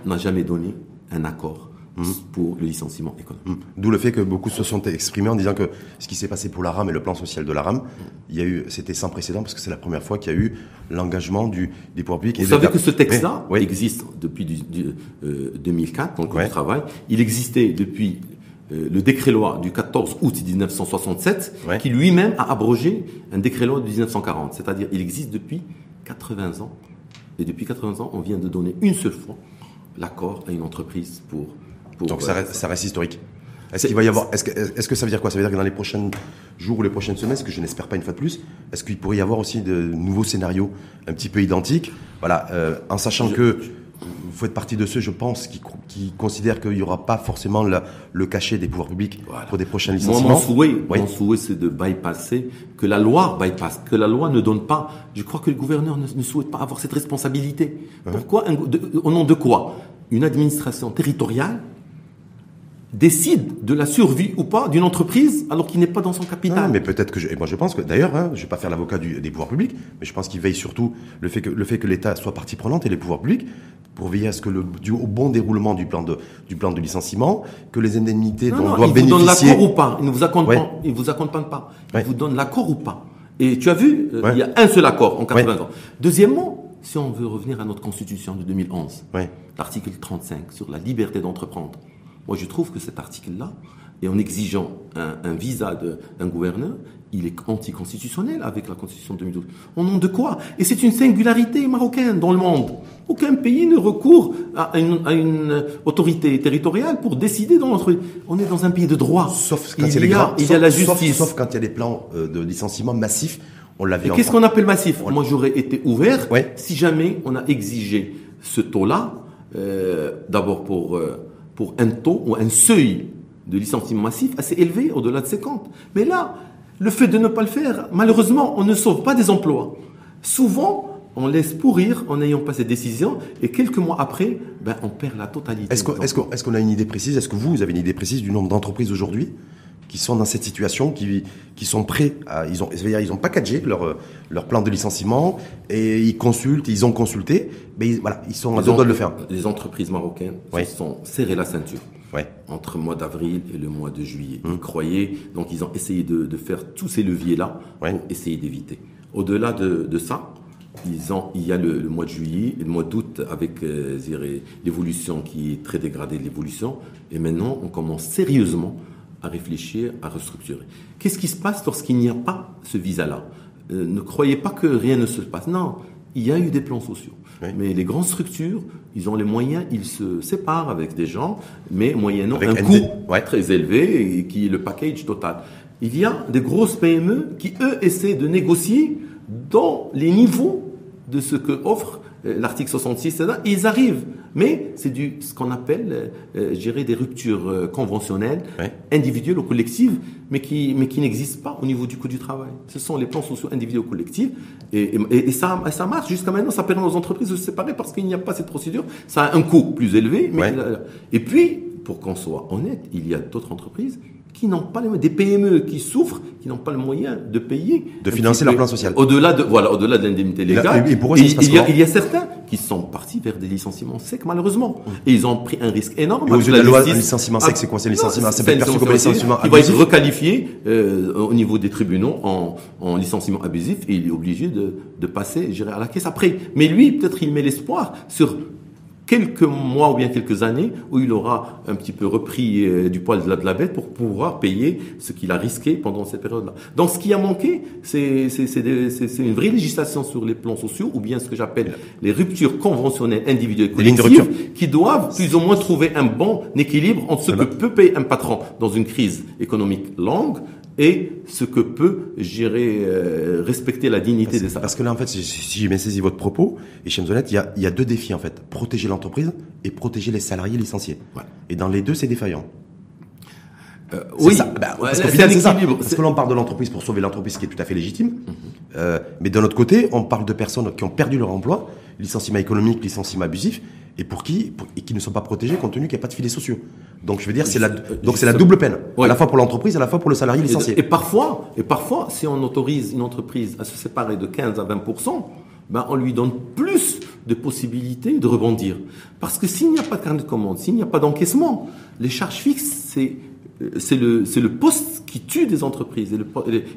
A: n'a jamais donné un accord mmh. pour le licenciement économique. Mmh.
B: D'où le fait que beaucoup se sont exprimés en disant que ce qui s'est passé pour la RAM et le plan social de la RAM, il y a eu, c'était sans précédent parce que c'est la première fois qu'il y a eu l'engagement du, des pouvoirs publics.
A: Vous savez que ce texte-là existe depuis du, 2004, donc le travail. Il existait depuis euh, le décret-loi du 14 août 1967, qui lui-même a abrogé un décret-loi de 1940. C'est-à-dire, il existe depuis 80 ans. Et depuis 80 ans, on vient de donner une seule fois l'accord à une entreprise pour. Pour
B: Donc ça euh, reste, ça reste historique. Est-ce qu'il va y avoir Est-ce que, est que ça veut dire quoi? Ça veut dire que dans les prochains jours ou les prochaines semaines, ce que je n'espère pas une fois de plus, est-ce qu'il pourrait y avoir aussi de nouveaux scénarios un petit peu identiques? Voilà, euh, en sachant que vous faites partie de ceux, je pense, qui, qui considèrent qu'il n'y aura pas forcément le cachet des pouvoirs publics pour des prochains licenciements.
A: mon souhait, mon souhait, c'est de bypasser, que la loi bypasse, que la loi ne donne pas. Je crois que le gouverneur ne, souhaite pas avoir cette responsabilité. Hein? Pourquoi Au nom de quoi? Une administration territoriale décide de la survie ou pas d'une entreprise alors qu'il n'est pas dans son capital.
B: mais peut-être que je, et moi je pense que d'ailleurs, hein, je vais pas faire l'avocat des pouvoirs publics, mais je pense qu'il veille surtout le fait que le fait que l'État soit partie prenante et les pouvoirs publics pour veiller à ce que le du, au bon déroulement du plan de du plan de licenciement, que les indemnités dont on doit
A: il Vous donne l'accord ou pas Il ne vous accompagne, il vous accompagne pas. Il vous donne l'accord ou pas Et tu as vu, euh, il y a un seul accord en 80 ans. Deuxièmement, si on veut revenir à notre constitution de 2011, l'article 35 sur la liberté d'entreprendre. Moi, je trouve que cet article-là, et en exigeant un, visa d'un gouverneur, il est anticonstitutionnel avec la Constitution de 2012. Au nom de quoi? Et c'est une singularité marocaine dans le monde. Aucun pays ne recourt à une, autorité territoriale pour décider dans notre... On est dans un pays de droit.
B: Sauf quand il, y a, les grands, il y a la justice. Sauf, quand il y a des plans euh, de licenciement massifs. On l'avait.
A: Qu'est-ce qu'on appelle massif? Moi, j'aurais été ouvert si jamais on a exigé ce taux-là, euh, d'abord pour euh, pour un taux ou un seuil de licenciement massif assez élevé, au-delà de 50. Mais là, le fait de ne pas le faire, malheureusement, on ne sauve pas des emplois. Souvent, on laisse pourrir en n'ayant pas cette décision et quelques mois après, ben, on perd la totalité.
B: Est-ce qu'on a une idée précise? Est-ce que vous, vous avez une idée précise du nombre d'entreprises aujourd'hui? Qui sont dans cette situation, qui, qui sont prêts à, ils ont, c'est-à-dire ils ont packagé leur, leur plan de licenciement et ils consultent, ils ont consulté, mais voilà, ils sont à deux de le faire.
A: Les entreprises marocaines se sont serrées la ceinture. Entre le mois d'avril et le mois de juillet. Ils hum. croyaient, donc ils ont essayé de, de faire tous ces leviers-là pour essayer d'éviter. Au-delà de, de ça, ils ont, il y a le, mois de juillet et le mois d'août avec euh, l'évolution qui est très dégradée de l'évolution. Et maintenant, on commence sérieusement à réfléchir, à restructurer. Qu'est-ce qui se passe lorsqu'il n'y a pas ce visa-là? Euh, Ne croyez pas que rien ne se passe. Non, il y a eu des plans sociaux. Mais les grandes structures, ils ont les moyens, ils se séparent avec des gens, mais moyennant un coût très élevé et qui est le package total. Il y a des grosses PME qui, eux, essaient de négocier dans les niveaux de ce que offre euh, l'article 66, ils arrivent. Mais c'est du ce qu'on appelle, euh, euh des ruptures euh, conventionnelles, individuelles ou collectives, mais qui, mais qui n'existent pas au niveau du coût du travail. Ce sont les plans sociaux individuels ou collectifs. Et, et, ça, ça marche jusqu'à maintenant. Ça permet aux entreprises de se séparer parce qu'il n'y a pas cette procédure. Ça a un coût plus élevé. Mais Et puis, pour qu'on soit honnête, il y a d'autres entreprises qui n'ont pas les des PME qui souffrent, qui n'ont pas le moyen de payer,
B: de financer leur plan social.
A: Au-delà de voilà, au-delà de l'indemnité légale. Et, pour eux, il, y a, il, y a, certains qui sont partis vers des licenciements secs malheureusement, et ils ont pris un risque énorme.
B: Et la, loi licenciement sec, c'est quoi C'est licenciement, c'est perçu comme licenciement
A: Il va être requalifié euh, au niveau des tribunaux en, en licenciement abusif et il est obligé de, de passer, à la caisse après. Mais lui, peut-être, il met l'espoir sur quelques mois ou bien quelques années où il aura un petit peu repris euh, du poil de la, de la, bête pour pouvoir payer ce qu'il a risqué pendant cette période-là. Donc ce qui a manqué, c'est une vraie législation sur les plans sociaux ou bien ce que j'appelle les ruptures conventionnelles individuelles collectives qui doivent plus ou moins trouver un bon équilibre entre ce que peut payer un patron dans une crise économique longue et ce que peut gérer, euh, respecter la dignité des salariés.
B: Parce que là, en fait, si, j'ai bien saisi votre propos, et chez il y a, il y a deux défis, en fait. Protéger l'entreprise et protéger les salariés licenciés. Et dans les deux, c'est défaillant.
A: Euh, oui, ça.
B: Bah, parce qu'au final, c'est ça. Parce que l'on parle de l'entreprise pour sauver l'entreprise, qui est tout à fait légitime. Mhm. euh, mais d'un autre côté, on parle de personnes qui ont perdu leur emploi, licenciement économique, licenciement abusif, et pour qui et qui ne sont pas protégés compte tenu qu'il n'y a pas de filets sociaux. Donc je veux dire c'est la donc c'est la double peine, à la fois pour l'entreprise et à la fois pour le salarié licencié.
A: Et, parfois et parfois si on autorise une entreprise à se séparer de 15 à 20% ben on lui donne plus de possibilités de rebondir. Parce que s'il n'y a pas de carnet de commande, s'il n'y a pas d'encaissement, les charges fixes, c'est c'est le, c'est le poste qui tue des entreprises. Et le,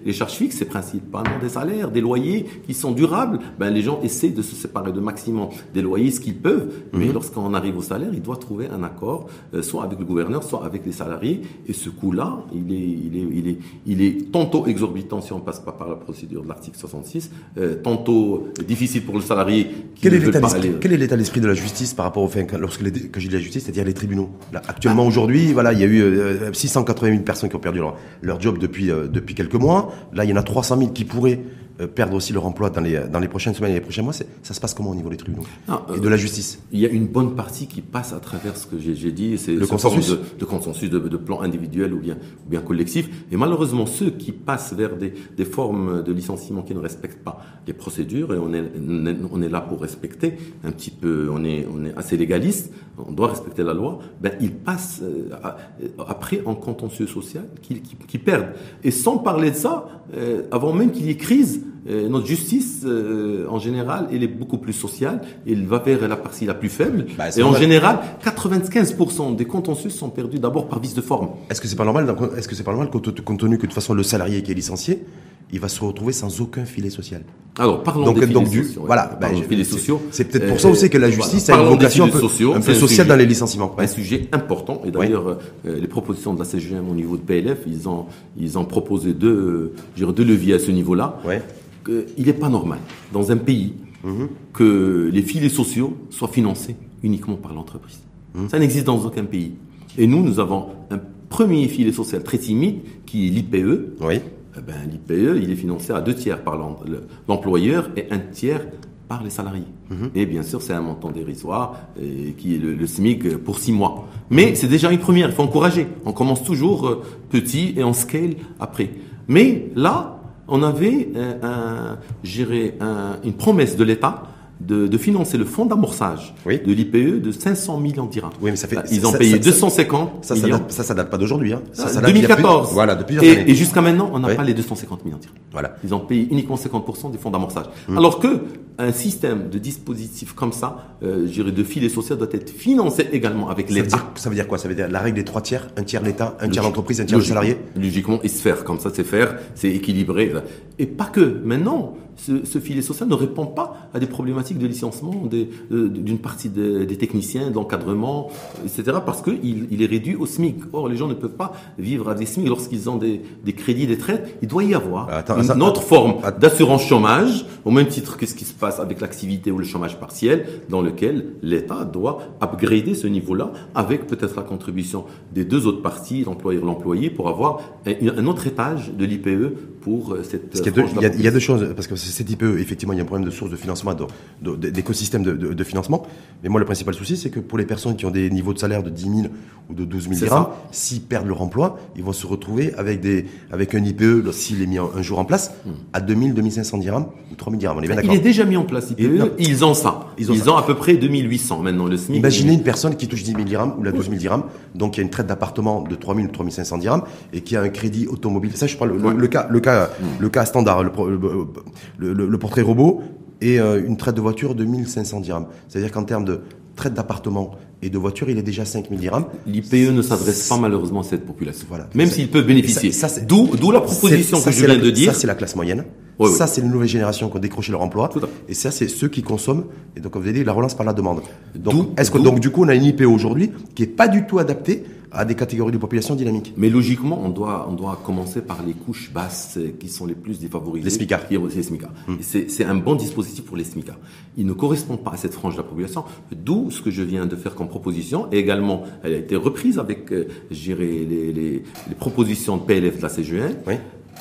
A: les, charges fixes, c'est principalement des salaires, des loyers qui sont durables. Ben, les gens essaient de se séparer de maximum des loyers, ce qu'ils peuvent. Mais mhm. lorsqu'on arrive au salaire, ils doivent trouver un accord, euh, soit avec le gouverneur, soit avec les salariés. Et ce coût-là, il est, il est, il est, il est tantôt exorbitant si on passe pas par la procédure de l'article 66, euh, tantôt difficile pour le salarié.
B: Qui quel, est l'état d'esprit, quel est l'état d'esprit de la justice par rapport au fait, lorsque les, que j'ai dit la justice, c'est-à-dire les tribunaux? Là, Actuellement, ah. aujourd'hui, voilà, il y a eu euh, 680 000 personnes qui ont perdu leur, leur job depuis, euh, depuis quelques mois. Là, il y en a 300 000 qui pourraient euh, perdre aussi leur emploi dans les, dans les prochaines semaines et les prochains mois. Ça se passe comment au niveau des tribunaux et de la justice
A: Il y a une bonne partie qui passe à travers ce que j'ai dit, c'est le consensus de, de, consensus, de, de, plan individuel ou bien, ou bien collectif. Et malheureusement, ceux qui passent vers des, des formes de licenciement qui ne respectent pas les procédures, et on est, on est là pour respecter un petit peu, on est, on est assez légaliste, on doit respecter la loi, ben, ils passent euh, après en contentieux social qui, qui, qui, perdent. Et sans parler de ça, euh, avant même qu'il y ait crise, euh, notre justice, euh, en général, elle est beaucoup plus sociale. Elle va vers la partie la plus faible. Bah, et en général, 95% des contentieux sont perdus d'abord par vice de forme.
B: Est-ce que c'est pas normal Est-ce que c'est pas normal compte tenu que de toute façon le salarié qui est licencié, il va se retrouver sans aucun filet social.
A: Alors, parlons donc, des donc, filets sociaux.
B: Voilà, ben, filets sociaux. C'est peut-être pour ça aussi que la justice a une vocation un peu, sociaux, un peu sociale dans les licenciements.
A: Un sujet important. Et d'ailleurs, euh, les propositions de la CGM au niveau de PLF, ils ont, ils ont proposé deux, euh, deux leviers à ce niveau-là. Ouais il n'est pas normal dans un pays mhm. que les filets sociaux soient financés uniquement par l'entreprise. Mhm. Ça n'existe dans aucun pays. Et nous, nous avons un premier filet social très timide qui est l'IPE. Oui. Eh ben, L'IPE, il est financé à deux tiers par l'employeur et un tiers par les salariés. Mhm. Et bien sûr, c'est un montant dérisoire qui est le, SMIC pour six mois. Mais c'est déjà une première, il faut encourager. On commence toujours euh, petit et on scale après. Mais là, on avait euh, un, une promesse de l'État de, financer le fonds d'amorçage de l'IPE de 500 millions dirhams.
B: Oui, mais ça fait,
A: Ils ont payé 250
B: ça,
A: millions.
B: Ça, ça, date, pas d'aujourd'hui. Hein.
A: Ça, 2014. voilà, depuis et, et jusqu'à maintenant, on n'a pas les 250 millions dirhams. Voilà. Ils ont payé uniquement 50% des fonds d'amorçage. Hum. Alors que un système de dispositif comme ça, euh, je de filet social, doit être financé également avec l'État.
B: Ça veut dire quoi? Ça veut dire la règle des trois tiers, un tiers l'État, un tiers l'entreprise, un tiers le salarié?
A: Logiquement, et se faire comme ça, c'est faire, c'est équilibré. Et pas que. Maintenant, ce, ce, filet social ne répond pas à des problématiques de licenciement d'une partie des techniciens, de l'encadrement, etc. Parce qu'il il est réduit au SMIC. Or, les gens ne peuvent pas vivre avec des SMIC lorsqu'ils ont des, des, crédits, des traites. Il doit y avoir une autre forme d'assurance chômage, au même titre que ce qui se passe avec l'activité ou le chômage partiel, dans lequel l'État doit upgrader ce niveau-là avec peut-être la contribution des deux autres parties, l'employeur et l'employé, pour avoir un, autre étage de l'IPE pour euh, cette.
B: il, y a, deux choses, parce que c'est IPE, effectivement, il y a un problème de source de financement, d'écosystème de, de, financement. Mais moi, le principal souci, c'est que pour les personnes qui ont des niveaux de salaire de 10 000 ou de 12 000 dirhams, s'ils perdent leur emploi, ils vont se retrouver avec, des, avec un IPE, s'il est mis un jour en place, hmm. à 2 000, 2 500 dirhams ou 3 000 dirhams. On est bien
A: d'accord. Il est déjà mis en place, IPE. ils ont ça. Ils ont, à peu près 2 800 maintenant, le SMIC.
B: Imaginez une personne qui touche 10 000 dirhams ou la 12 000 dirhams, donc qui a une traite d'appartement de 3 000 ou 3 500 dirhams et qui a un crédit automobile. Ça, je parle le, cas, le cas, hmm. le cas standard, le, le portrait robot et euh, une traite de voiture de 1500 dirhams. C'est-à-dire qu'en termes de traite d'appartement et de voiture, il est déjà 5000 dirhams.
A: L'IPE ne s'adresse pas malheureusement à cette population. Voilà. Même s'il peut bénéficier. D'où, d'où la proposition que je viens de dire.
B: Ça, c'est la classe moyenne. ça, c'est les nouvelles générations qui ont décroché leur emploi. Et ça, c'est ceux qui consomment. Et donc, comme vous avez dit, la relance par la demande. Donc, est-ce que, donc, du coup, on a une IPE aujourd'hui qui est pas du tout adaptée à des catégories de population dynamiques.
A: Mais logiquement, on doit, on doit commencer par les couches basses qui sont les plus défavorisées.
B: Les SMICA.
A: Les SMICA. Hum. C'est un bon dispositif pour les SMICA. Il ne correspond pas à cette frange de la population, d'où ce que je viens de faire comme proposition. Et également, elle a été reprise avec, euh, les, les, les, propositions de PLF de la CGN. Oui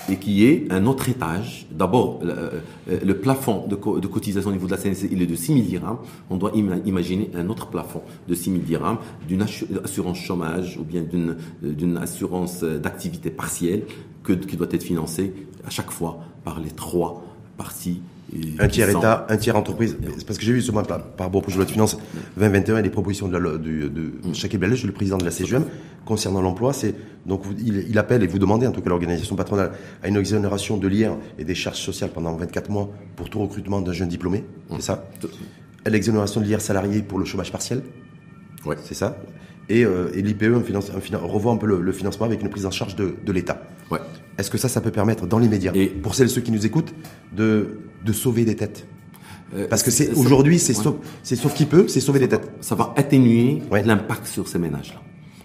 A: et qui est un autre étage. D'abord, le, euh, plafond de, cotisation au niveau de la CNC, il est de 6 000 dirhams. On doit imaginer un autre plafond de 6 000 dirhams d'une assurance chômage ou bien d'une assurance d'activité partielle que, qui doit être financée à chaque fois par les trois parties
B: un tiers État, un tiers entreprise. Parce que j'ai vu ce par, par rapport au projet de loi de finances 2021 et les propositions de, la, de, de mm. Belge, le président de la CGM, concernant l'emploi, c'est donc il, appelle et vous demandez en tout cas l'organisation patronale à une exonération de l'IR et des charges sociales pendant 24 mois pour tout recrutement d'un jeune diplômé, c'est ça? L'exonération de l'IR salarié pour le chômage partiel?
A: Ouais.
B: C'est ça? Et, euh, et l'IPE finance- revoit un peu le, le financement avec une prise en charge de, de l'État.
A: Ouais.
B: Est-ce que ça, ça peut permettre dans les médias,
A: Et-
B: pour celles et ceux qui nous écoutent, de, de sauver des têtes?
A: Euh,
B: Parce que c'est aujourd'hui, c'est
A: ouais.
B: sauf, qui peut, c'est sauver des têtes.
A: ça va atténuer
B: Ouais.
A: l'impact sur ces ménages-là.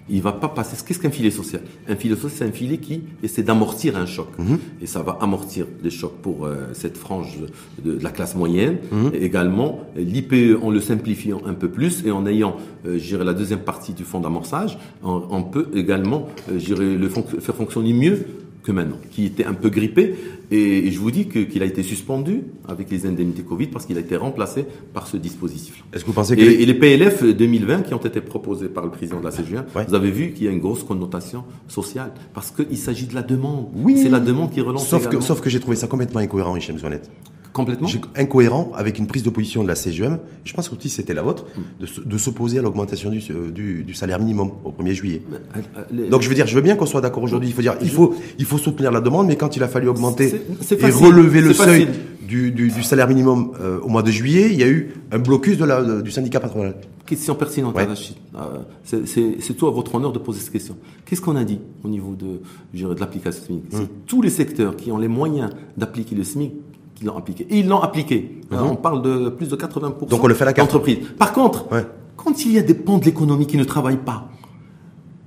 A: Il va pas passer. Qu'est-ce qu'un filet social? Un filet social, c'est un filet qui essaie d'amortir un choc.
B: Mhm.
A: Et ça va amortir les chocs pour euh, cette frange de, de la classe moyenne.
B: Mhm.
A: Et également, l'IPE, en le simplifiant un peu plus et en ayant, euh, la deuxième partie du fonds d'amorçage, on, on peut également, euh, je dirais, le faire fonctionner mieux que maintenant, qui était un peu grippé. Et, et je vous dis que- qu'il a été suspendu avec les indemnités Covid parce qu'il a été remplacé par ce dispositif-là.
B: Est-ce que vous pensez que...
A: Et, et les PLF 2020 qui ont été proposés par le président de la CGA,
B: Ouais.
A: vous avez vu qu'il y a une grosse connotation sociale parce qu'il s'agit de la demande.
B: Oui.
A: C'est la demande qui relance
B: Sauf que,
A: également.
B: sauf que j'ai trouvé ça complètement incohérent, Hichem Zouanet.
A: Complètement.
B: Incohérent avec une prise de position de la CGM, je pense que c'était la vôtre,
A: Hmm.
B: de, s'opposer à l'augmentation du, euh, du, du salaire minimum au 1er juillet.
A: Euh,
B: Donc je veux dire, je veux bien qu'on soit d'accord aujourd'hui. Il faut dire, il faut, il faut soutenir la demande, mais quand il a fallu augmenter et relever le seuil du, du, du salaire minimum euh, au mois de juillet, il y a eu un blocus de la, de- du syndicat patronal.
A: Question pertinente,
B: Ouais.
A: Euh, c'est- tout à votre honneur de poser cette question. Qu'est-ce qu'on a dit au niveau de, de l'application SMIC? C'est tous les secteurs qui ont les moyens d'appliquer le SMIC qui l'ont appliqué. Et ils l'ont appliqué. Hein, On parle de plus de 80%
B: Mhm. Donc on le fait à la carte.
A: Par contre,
B: Ouais.
A: quand il y a des pans de l'économie qui ne travaillent pas,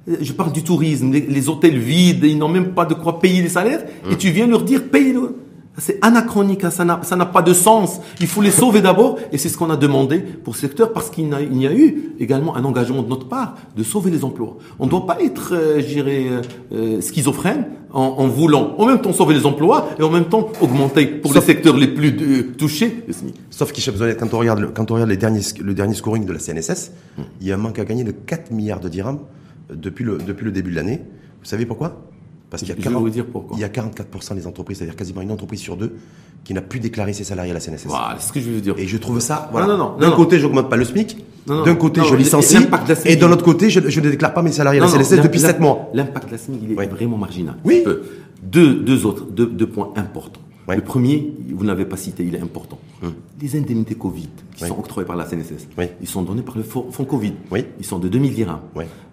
A: euh, je parle du tourisme, les, les hôtels vides, ils n'ont même pas de quoi payer les salaires,
B: Hum.
A: et tu viens leur dire paye-le. C'est anachronique, hein, ça n'a pas de sens. Il faut les sauver d'abord, et c'est ce qu'on a demandé pour ce secteur, parce qu'il y, a- eu également un engagement de notre part de sauver les emplois. On ne doit pas être, euh, je dirais, euh, euh, schizophrène en, en voulant en même temps sauver les emplois et en même temps augmenter pour
B: Sauf-
A: les secteurs les plus euh, touchés.
B: Sauf Zouanet, quand on regarde, le, quand on regarde les derniers, le dernier scoring de la CNSS, il y a un manque à gagner de 4 milliards de dirhams euh, depuis le, depuis le début de l'année. Vous savez pourquoi? Parce qu'il y a
A: Je vais vous dire pourquoi.
B: Il y a 44% des entreprises, c'est-à-dire quasiment une entreprise sur deux, qui n'a plus déclaré ses salariés à la CNSS.
A: Voilà, c'est ce que je veux dire.
B: Et je trouve ça. Voilà.
A: non, non,
B: D'un
A: non.
B: côté, j'augmente pas le SMIC.
A: Non, non.
B: D'un côté,
A: Non,
B: je licencie. Et de l'autre côté, je, je ne déclare pas mes salariés à la
A: Non, non,
B: CNSS depuis
A: l'im-
B: 7 mois.
A: L'impact de la SMIC, il est vraiment marginal.
B: Oui.
A: Deux, deux autres, deux, deux points importants.
B: Oui.
A: Le premier, vous ne l'avez pas cité, il est important. Les indemnités Covid qui
B: Oui.
A: sont octroyées par la CNSS,
B: Oui.
A: ils sont donnés par le fonds Covid. Ils sont de 2000 dirhams.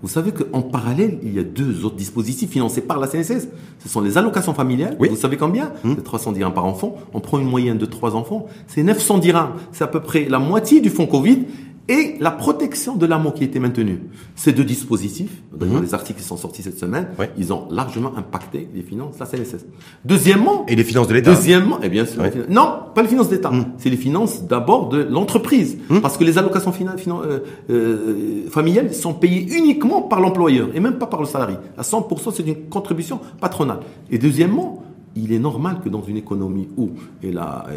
A: Vous savez qu'en parallèle, il y a deux autres dispositifs financés par la CNSS. Ce sont les allocations familiales. Vous savez combien C'est 300 dirhams par enfant. On prend une moyenne de trois enfants. C'est 900 dirhams. C'est à peu près la moitié du fonds Covid et la protection de l'amour qui a été maintenue. Ces deux dispositifs, d'ailleurs les articles qui sont sortis cette semaine,
B: Oui.
A: ils ont largement impacté les finances de la CNSS. Deuxièmement,
B: Et les finances de l'État.
A: Deuxièmement, et bien sûr, finances- non, pas les finances d'État, c'est les finances d'abord de l'entreprise, parce que les allocations fina- euh, euh, familiales sont payées uniquement par l'employeur et même pas par le salarié. À 100%, c'est une contribution patronale. Et deuxièmement, il est normal que dans une économie où elle a,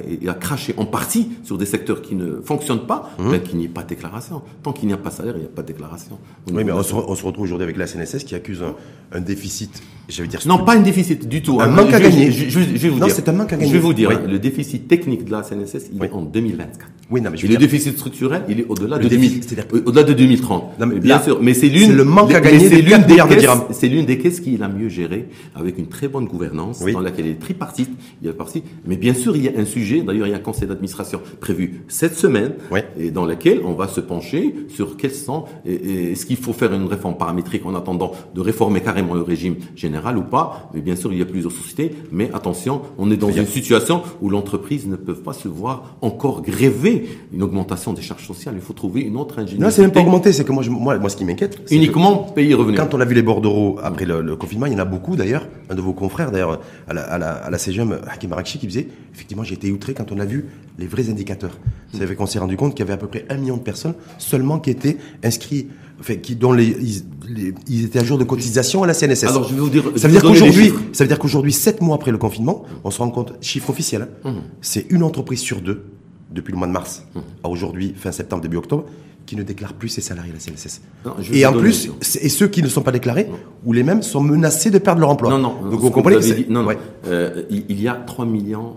A: craché en partie sur des secteurs qui ne fonctionnent pas, ben, qu'il n'y ait pas de déclaration. Tant qu'il n'y a pas de salaire, il n'y a pas de déclaration.
B: Oui, mais on se, re- on se retrouve aujourd'hui avec la CNSS qui accuse un, un déficit, dire.
A: Non, pas un déficit du tout.
B: Un
A: hein.
B: manque à gagner.
A: Je, vais vous
B: Non,
A: dire.
B: c'est un manque à gagner.
A: Je vais vous dire,
B: Oui.
A: le déficit technique de la CNSS, il
B: Oui.
A: est en 2024.
B: Oui, non, mais je
A: Et le
B: dire-
A: déficit structurel, il est au-delà de,
B: déficit,
A: 2000
B: c'est-à-dire-
A: au-delà de 2030.
B: Non, mais
A: bien
B: là,
A: sûr, mais c'est l'une,
B: le manque à gagner
A: c'est l'une
B: 4
A: des
B: milliards de
A: caisses-. C'est l'une des caisses qui est la mieux gérée, avec une très bonne gouvernance,
B: Oui.
A: dans laquelle elle est tripartite, il y a partie. Mais bien sûr, il y a un sujet, d'ailleurs, il y a un conseil d'administration prévu cette semaine, et dans lequel on va se pencher sur quels sont, est-ce qu'il faut faire une réforme paramétrique en attendant de réformer carrément le régime général ou pas. Mais bien sûr, il y a plusieurs sociétés, mais attention, on est dans une situation où l'entreprise ne peut pas se voir encore gréver une augmentation des charges sociales. Il faut trouver une autre ingénierie.
B: Non, c'est même pas augmenté. C'est que moi, je- moi, moi, ce qui m'inquiète,
A: Uniquement payer revenu.
B: quand on a vu les bordereaux après le, le confinement, il y en a beaucoup d'ailleurs. Un de vos confrères d'ailleurs à la, à la, à la CGM, Hakim Arakchi, qui disait effectivement, j'ai été outré quand on a vu les vrais indicateurs. C'est vrai qu'on s'est rendu compte qu'il y avait à peu près un million de personnes seulement qui étaient inscrits, enfin, qui dont les, ils, les- ils étaient à jour de cotisation à la CNSS.
A: Alors, je vais vous dire-
B: ça veut dire qu'aujourd'hui, ça veut dire qu'aujourd'hui, sept mois après le confinement, on se rend compte, chiffre officiel, hein,
A: Mmh.
B: c'est une entreprise sur deux depuis le mois de mars à aujourd'hui, fin septembre, début octobre, qui ne déclare plus ses salariés à la CNSS.
A: Non,
B: et en plus,
A: des
B: et ceux qui ne sont pas déclarés, ou les mêmes, sont menacés de perdre leur emploi.
A: Non, non.
B: Donc vous comprenez
A: dit- non.
B: Ouais.
A: Euh, il, y a 3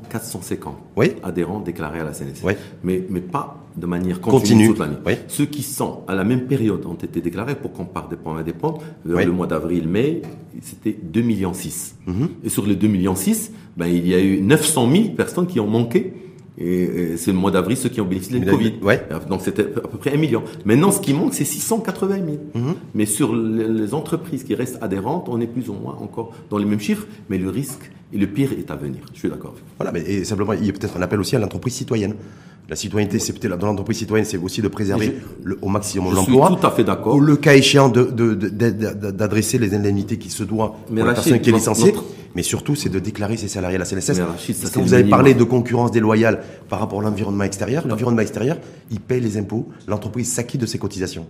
A: 450
B: Oui.
A: adhérents déclarés à la CNSS.
B: Oui.
A: Mais, mais pas de manière continue,
B: Continue.
A: toute l'année.
B: Oui.
A: Ceux qui sont à la même période ont été déclarés pour qu'on parte des points indépendants. Vers
B: Oui.
A: le mois d'avril, mai, c'était 2 millions 6.
B: Mhm.
A: Et sur les 2 millions 6, ben, il y a eu 900 000 personnes qui ont manqué Et, c'est le mois d'avril ceux qui ont bénéficié de la Covid.
B: Ouais.
A: Donc c'était à peu près un million. Maintenant, ce qui manque, c'est 680 000. Mhm. Mais sur les entreprises qui restent adhérentes, on est plus ou moins encore dans les mêmes chiffres, mais le risque et le pire est à venir. Je suis d'accord.
B: Voilà, mais et simplement, il y a peut-être un appel aussi à l'entreprise citoyenne. La citoyenneté, c'est peut-être dans l'entreprise citoyenne, c'est aussi de préserver le, au maximum l'emploi.
A: Je suis tout à fait d'accord. Ou
B: le cas échéant d'adresser de, de, les indemnités qui se doivent mais pour la personne qui est licenciée. Mais surtout, c'est de déclarer ses salariés à la CNSS. Parce que vous avez parlé de concurrence déloyale par rapport à l'environnement extérieur? L'environnement extérieur, il paye les impôts. L'entreprise s'acquitte de ses cotisations.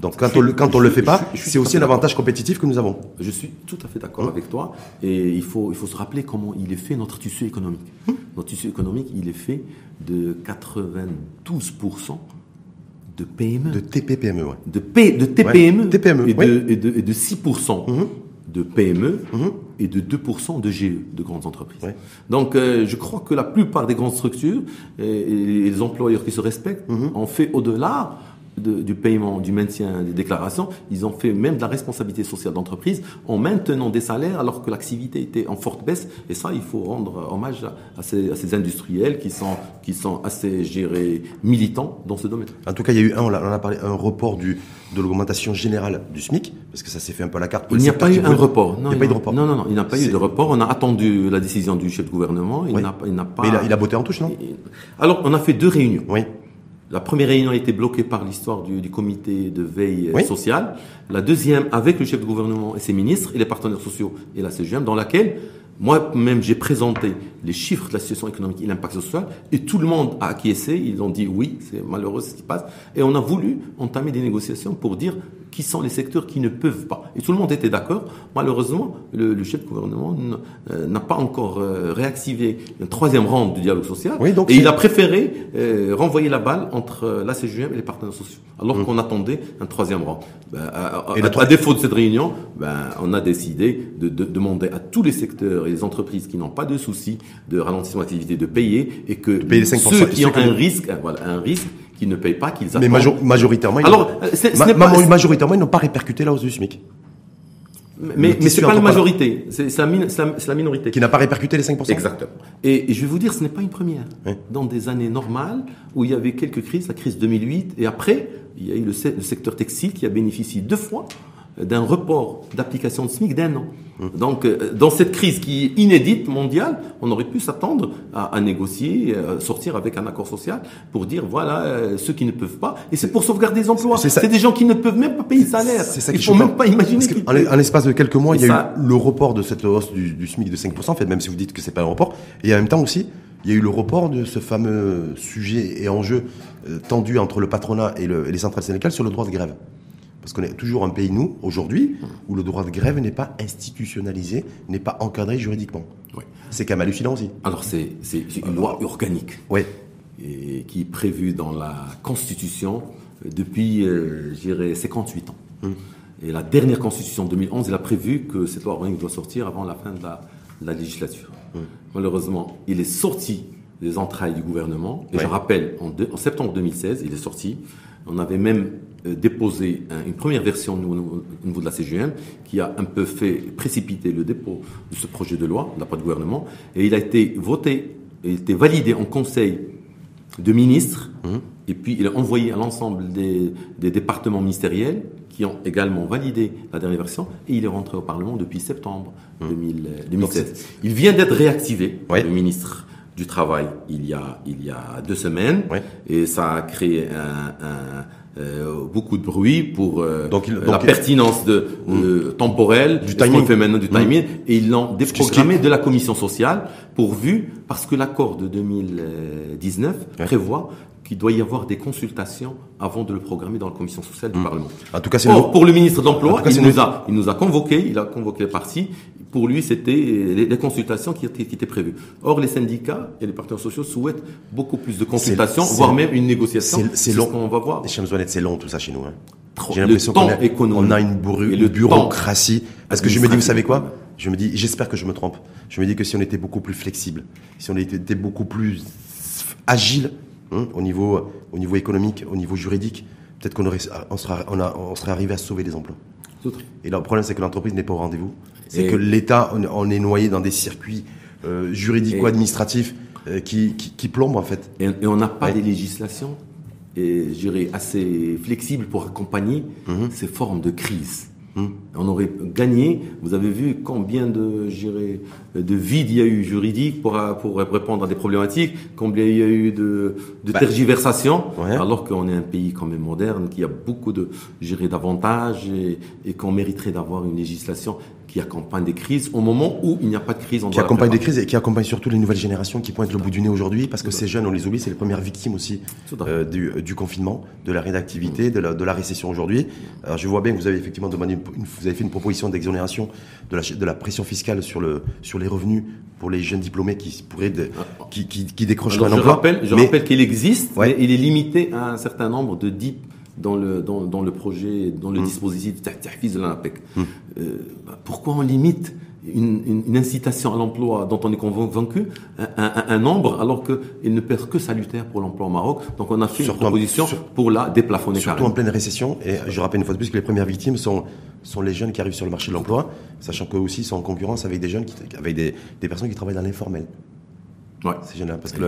B: Donc quand, on, le, quand on le fait pas, c'est aussi un avantage compétitif que nous avons.
A: Je suis tout à fait d'accord avec toi. Et il faut, il faut se rappeler comment il est fait notre tissu économique. Hum. Notre tissu économique, il est fait de 92% de PME.
B: De TPPME, ouais.
A: De, P, de TPME.
B: TPME,
A: et, de, et, de, et de 6% hum. de PME et de 2% de GE, de grandes entreprises. Donc euh, je crois que la plupart des grandes structures et, les employeurs qui se respectent ont fait au-delà du paiement, du maintien des déclarations, ils ont fait même de la responsabilité sociale d'entreprise en maintenant des salaires alors que l'activité était en forte baisse. Et ça, il faut rendre hommage à, ces, industriels qui sont, qui sont assez gérés militants dans ce domaine.
B: En tout cas, il y a eu un, on a parlé, un report du, de l'augmentation générale du SMIC, parce que ça s'est fait un peu à la carte.
A: Il n'y a pas eu un report.
B: Non, il n'y a pas eu de report.
A: Non, non, non, il n'y a pas eu de report. On a attendu la décision du chef de gouvernement. Il n'a pas.
B: Mais il a, il a botté en touche, non?
A: Alors, on a fait deux réunions.
B: Oui.
A: La première réunion a été bloquée par l'histoire du, comité de veille sociale. La deuxième, avec le chef de gouvernement et ses ministres et les partenaires sociaux et la CGM, dans laquelle moi-même, j'ai présenté les chiffres de la situation économique et l'impact social, et tout le monde a acquiescé. Ils ont dit oui, c'est malheureux ce qui passe. Et on a voulu entamer des négociations pour dire qui sont les secteurs qui ne peuvent pas. Et tout le monde était d'accord. Malheureusement, le, chef de gouvernement euh, n'a pas encore euh, réactivé une troisième ronde du dialogue social. et il a préféré euh, renvoyer la balle entre la CGM et les partenaires sociaux, alors mmh. qu'on attendait un troisième rang. Ben, à, et à, défaut de cette réunion, ben, on a décidé de, de demander à tous les secteurs les entreprises qui n'ont pas de soucis de ralentissement d'activité de payer et que ceux qui ont un risque, voilà, un risque qui ne payent pas, qu'ils attendent.
B: Mais majoritairement,
A: Alors,
B: c'est, pas, majoritairement, ils n'ont pas répercuté la hausse du SMIC.
A: Mais, mais c'est pas la majorité, c'est la, la, minorité.
B: Qui n'a pas répercuté les 5%.
A: Exactement. Et, je vais vous dire, ce n'est pas une première. Dans des années normales, où il y avait quelques crises, la crise 2008, et après, il y a eu le secteur textile qui a bénéficié deux fois d'un report d'application de SMIC d'un an. Donc, euh, dans cette crise qui est inédite mondiale, on aurait pu s'attendre à, négocier, à sortir avec un accord social pour dire voilà euh, ceux qui ne peuvent pas. Et c'est pour sauvegarder les emplois. C'est des gens qui ne peuvent même pas payer le salaire. Il ne faut même pas imaginer.
B: En, l'espace de quelques mois, il y a eu le report de cette hausse du, SMIC de 5%. En fait, même si vous dites que c'est pas un report, et en même temps aussi, il y a eu le report de ce fameux sujet et enjeu euh, tendu entre le patronat et, et les centrales syndicales sur le droit de grève. Parce qu'on est toujours un pays, nous, aujourd'hui, où le droit de grève n'est pas institutionnalisé, n'est pas encadré juridiquement. C'est quand même hallucinant aussi.
A: Alors, c'est une loi organique.
B: Oui.
A: Et qui est prévue dans la Constitution depuis, euh, je dirais, 58 ans. Hum. Et la dernière Constitution, 2011, elle a prévu que cette loi organique doit sortir avant la fin de la, législature. Hum. Malheureusement, il est sorti des entrailles du gouvernement. Et je rappelle, en, en septembre 2016, il est sorti. On avait même déposé une première version au niveau de la CGM qui a un peu fait précipiter le dépôt de ce projet de loi de la part du gouvernement. Et il a été voté, il a été validé en conseil de ministres. Mmh. Et puis il est envoyé à l'ensemble des, départements ministériels qui ont également validé la dernière version. Et il est rentré au Parlement depuis septembre 2016. Mmh. Il vient d'être réactivé, le ministre du Travail, il y a, il y a deux semaines. Et ça a créé un euh, beaucoup de bruit pour euh, donc, la pertinence de, hmm. temporelle du timing fait maintenant du hmm. timing et ils l'ont déprogrammé de la commission sociale pourvu parce que l'accord de 2019 prévoit qu'il doit y avoir des consultations avant de le programmer dans la commission sociale du hmm. Parlement.
B: En tout cas, c'est
A: pour le ministre de l'Emploi, il, nous a, il nous a convoqué, il a convoqué les partis pour lui, c'était les, consultations qui étaient, qui étaient, prévues. Or, les syndicats et les partenaires sociaux souhaitent beaucoup plus de consultations, voire même une négociation.
B: C'est long.
A: On va voir.
B: c'est long tout ça chez nous. Hein.
A: J'ai l'impression qu'on a,
B: on a une, une bureaucratie. Parce que je me dis, vous savez quoi Je me dis, j'espère que je me trompe. Je me dis que si on était beaucoup plus flexible, si on était beaucoup plus agile hein, au niveau, au niveau économique, au niveau juridique, peut-être qu'on aurait, on serait, on, on serait arrivé à sauver des emplois. Et là, le problème, c'est que l'entreprise n'est pas au rendez-vous. C'est que l'État, on, est noyé dans des circuits euh, juridico-administratifs euh, qui, qui, qui plombe en fait.
A: Et, et on n'a pas des législations, et, je dirais, assez flexibles pour accompagner
B: Mhm.
A: ces formes de crise.
B: Mhm.
A: On aurait gagné. Vous avez vu combien de, de vide il y a eu juridique pour, pour répondre à des problématiques, combien il y a eu de, de
B: Bah,
A: tergiversations,
B: ouais.
A: alors qu'on est un pays quand même moderne, qui a beaucoup de, d'avantages et, et qu'on mériterait d'avoir une législation qui accompagne des crises au moment où il n'y a pas de crise. On
B: Qui accompagne des crises et qui accompagne surtout les nouvelles générations qui pointent le bout du nez aujourd'hui parce que ces jeunes, on les oublie, c'est les premières victimes aussi
A: fait.
B: euh, du, du confinement, de la réactivité, de la, de la récession aujourd'hui. Alors je vois bien que vous avez effectivement demandé, une, vous avez fait une proposition d'exonération de la, de la pression fiscale sur, le, sur les revenus pour les jeunes diplômés qui pourraient, de- qui, qui, qui décrocheraient
A: Alors,
B: un emploi.
A: rappelle, je
B: Mais-
A: rappelle qu'il existe,
B: Ouais.
A: mais il est limité à un certain nombre de DIP dans le, dans, dans le projet, dans le
B: Mm.
A: dispositif de tahfiz de l'ANAPEC. Euh, bah, pourquoi on limite une, une, une incitation à l'emploi dont on est convaincu un, un, un nombre alors qu'il ne être que salutaire pour l'emploi au Maroc? Donc on a fait
B: Surtout
A: une
B: en-
A: proposition
B: sur-
A: pour la déplafonner
B: Surtout
A: carrément.
B: en pleine récession. Et je rappelle une fois de plus que les premières victimes sont, sont les jeunes qui arrivent sur le marché de l'emploi, sachant qu'eux aussi sont en concurrence avec des jeunes, qui, avec des, des personnes qui travaillent dans l'informel.
A: Ouais.
B: Ces jeunes-là. Parce que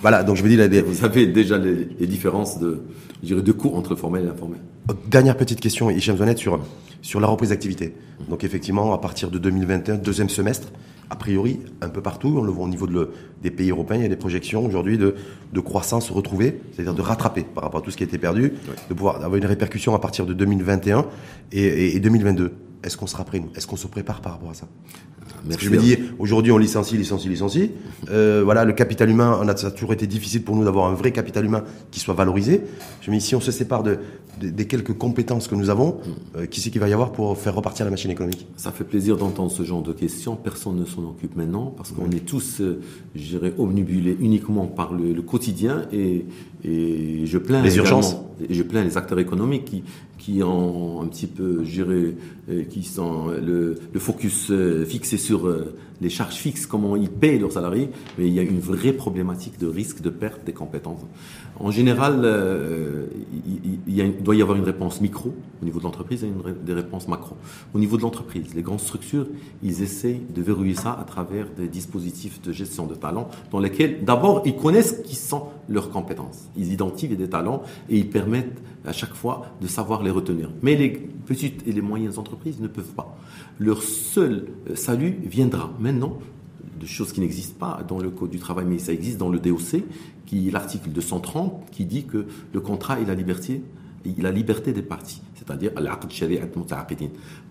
B: voilà, donc je me dis, là, des-
A: Vous savez déjà les, les différences de, je dirais, de coûts entre formel et l'informel.
B: Dernière petite question, Hicham Zouanet, sur, sur la reprise d'activité. Donc effectivement, à partir de 2021, deuxième semestre, a priori, un peu partout, on le voit au niveau de le- des pays européens, il y a des projections aujourd'hui de, de croissance retrouvée, c'est-à-dire de rattraper par rapport à tout ce qui a été perdu, de pouvoir avoir une répercussion à partir de 2021 et, et- et 2022. Est-ce qu'on sera prêt, Est-ce qu'on se prépare par rapport à ça? Que je me dis, aujourd'hui, on licencie, licencie, licencie. Euh, voilà, le capital humain, on a, ça a toujours été difficile pour nous d'avoir un vrai capital humain qui soit valorisé. Je me dis, si on se sépare de, de- des quelques compétences que nous avons, euh, qui c'est qu'il va y avoir pour faire repartir la machine économique?
A: Ça fait plaisir d'entendre ce genre de questions. Personne ne s'en occupe maintenant parce qu'on est tous, euh, je dirais, omnibulés uniquement par le, le quotidien et, et je plains
B: Les urgences.
A: Et je plains les acteurs économiques qui, qui ont un petit peu, dirais, euh, qui sont le, le focus euh, fixé sur euh, les charges fixes, comment ils payent leurs salariés, mais il y a une vraie problématique de risque de perte des compétences. En général, euh, il, doit y avoir une réponse micro au niveau de l'entreprise et une des réponses macro. Au niveau de l'entreprise, les grandes structures, ils essayent de verrouiller ça à travers des dispositifs de gestion de talents dans lesquels, d'abord, ils connaissent qui sont leurs compétences. Ils identifient des talents et ils permettent à chaque fois de savoir les retenir. Mais les petites et les moyennes entreprises ne peuvent pas. Leur seul euh, salut viendra maintenant de choses qui n'existent pas dans le Code du travail, mais ça existe dans le DOC, qui est l'article 230, qui dit que le contrat est la liberté, la liberté des parties, c'est-à-dire muta'aqidin.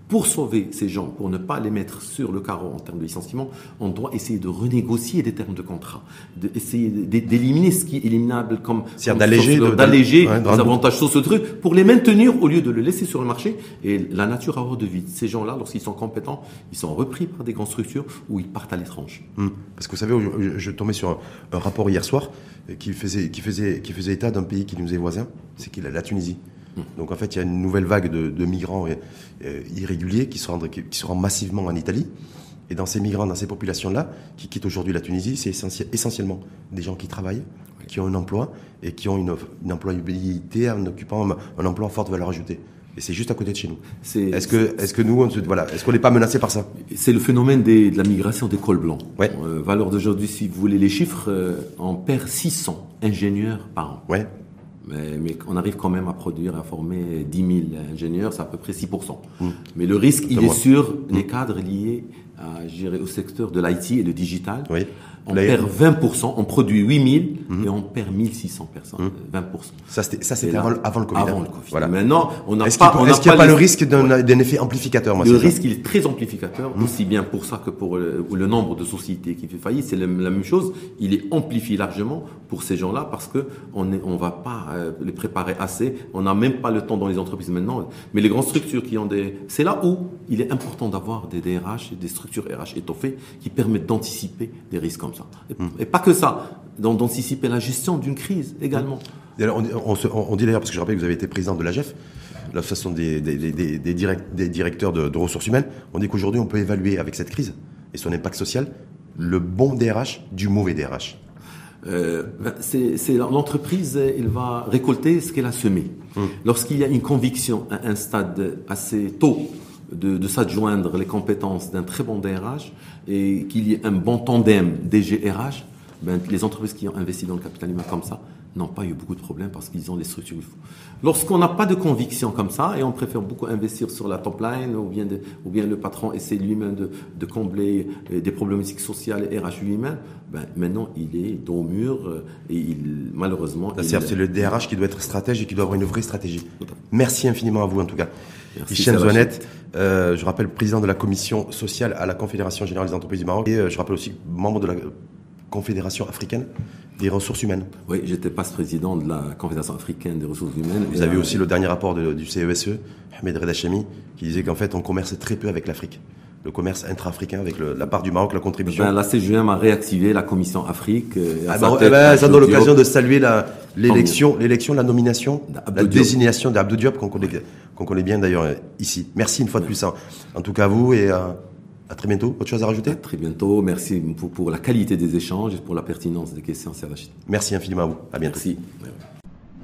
A: Pour sauver ces gens, pour ne pas les mettre sur le carreau en termes de licenciement, on doit essayer de renégocier des termes de contrat, d'essayer d'éliminer ce qui est éliminable comme
B: d'alléger, de-
A: d'alléger les
B: le-
A: avantages sociaux, ce truc, pour les maintenir au lieu de le laisser sur le marché. Et la nature a horreur de vide. Ces gens-là, lorsqu'ils sont compétents, ils sont repris par des grandes structures ou ils partent à l'étranger.
B: Hum. Parce que vous savez, je, je tombais sur un, un rapport hier soir euh, qui faisait, qui faisait, qui faisait état d'un pays qui nous est voisin, c'est qu'il a la Tunisie. Donc en fait, il y a une nouvelle vague de, de migrants euh, euh, irréguliers qui se, rendent, qui, qui se rendent massivement en Italie. Et dans ces migrants, dans ces populations-là, qui quittent aujourd'hui la Tunisie, c'est essentiel- essentiellement des gens qui travaillent, qui ont un emploi et qui ont une, une employabilité en occupant un, un emploi en forte valeur ajoutée. Et c'est juste à côté de chez nous. Est-ce que, nous, on se, voilà, est-ce qu'on n'est pas menacé par ça?
A: C'est le phénomène des- de la migration des cols blancs.
B: Ouais.
A: Euh, valeur d'aujourd'hui, si vous voulez les chiffres, euh, on perd 600 ingénieurs par an.
B: Ouais.
A: Mais, mais on arrive quand même à produire, à former 10 000 ingénieurs, c'est à peu près 6%.
B: Mmh.
A: Mais le risque, il est sur les cadres liés à, au secteur de l'IT et le digital.
B: Oui.
A: On
B: Là,
A: perd 20%, on produit 8 000
B: Mmh.
A: et on perd 1600 personnes, 20%.
B: Ça, c'était, ça, c'était avant, le- avant le Covid.
A: Avant
B: hein.
A: le Covid.
B: Voilà.
A: Maintenant, on n'a
B: Est-ce qu'il
A: pas,
B: n'y a, pas
A: les-
B: le risque d'un, effet amplificateur moi,
A: le risque, il est très amplificateur, aussi bien pour ça que pour le, le nombre de sociétés qui fait faillite. C'est la, la même chose. Il est amplifié largement pour ces gens-là parce que on est, on va pas euh, les préparer assez. On n'a même pas le temps dans les entreprises maintenant. Mais les grandes structures qui ont des, c'est là où il est important d'avoir des DRH et des structures RH étoffées qui permettent d'anticiper des risques comme ça. Et, et pas que ça, d'an- d'anticiper la gestion d'une crise également.
B: Et alors, on, on se- on- on dit d'ailleurs, parce que je rappelle que vous avez été président de l'AGEF, l'association des, des, des, des, des direct- des directeurs de, de ressources humaines, on dit qu'aujourd'hui, on peut évaluer avec cette crise et son impact social le bon DRH du mauvais DRH.
A: Euh, ben, c'est l'entreprise, elle va récolter ce qu'elle a semé. Lorsqu'il y a une conviction à un stade assez tôt de, de s'adjoindre les compétences d'un très bon DRH et qu'il y ait un bon tandem DG-RH, ben, les entreprises qui ont investi dans le capital humain comme ça n'ont pas eu beaucoup de problèmes parce qu'ils ont les structures qu'il faut. Lorsqu'on n'a pas de conviction comme ça et on préfère beaucoup investir sur la top line ou bien, ou bien le patron essaie lui-même de, de, combler euh, des problématiques sociales et RH lui-même, ben, maintenant il est dos au mur euh, et il, malheureusement.
B: C'est le DRH qui doit être stratège et qui doit avoir une vraie stratégie. Merci infiniment à vous en tout cas.
A: Merci,
B: euh, je rappelle président de la commission sociale à la Confédération Générale des Entreprises du Maroc et euh, je rappelle aussi membre de la Confédération africaine des ressources humaines.
A: Oui, j'étais passe-président de la Confédération africaine des ressources humaines.
B: Vous avez aussi le dernier rapport du CESE, e, Ahmed Redachemi, qui disait qu'en fait on commerce très peu avec l'Afrique le commerce intra-africain avec la part du Maroc, la contribution
A: ben, La CGM a réactivé la commission Afrique.
B: Euh, ah ben, eh ben, ça donne l'occasion de saluer l'élection, l'élection, la nomination, la désignation d'Abdou Diop qu'on connaît, qu'on connaît bien d'ailleurs ici. Merci une fois de plus, hein. en tout cas à vous et à, à très bientôt. Autre chose à rajouter?
A: À très bientôt. Merci pour, pour, la qualité des échanges et pour la pertinence des questions.
B: Merci infiniment à vous. À bientôt.
A: Merci.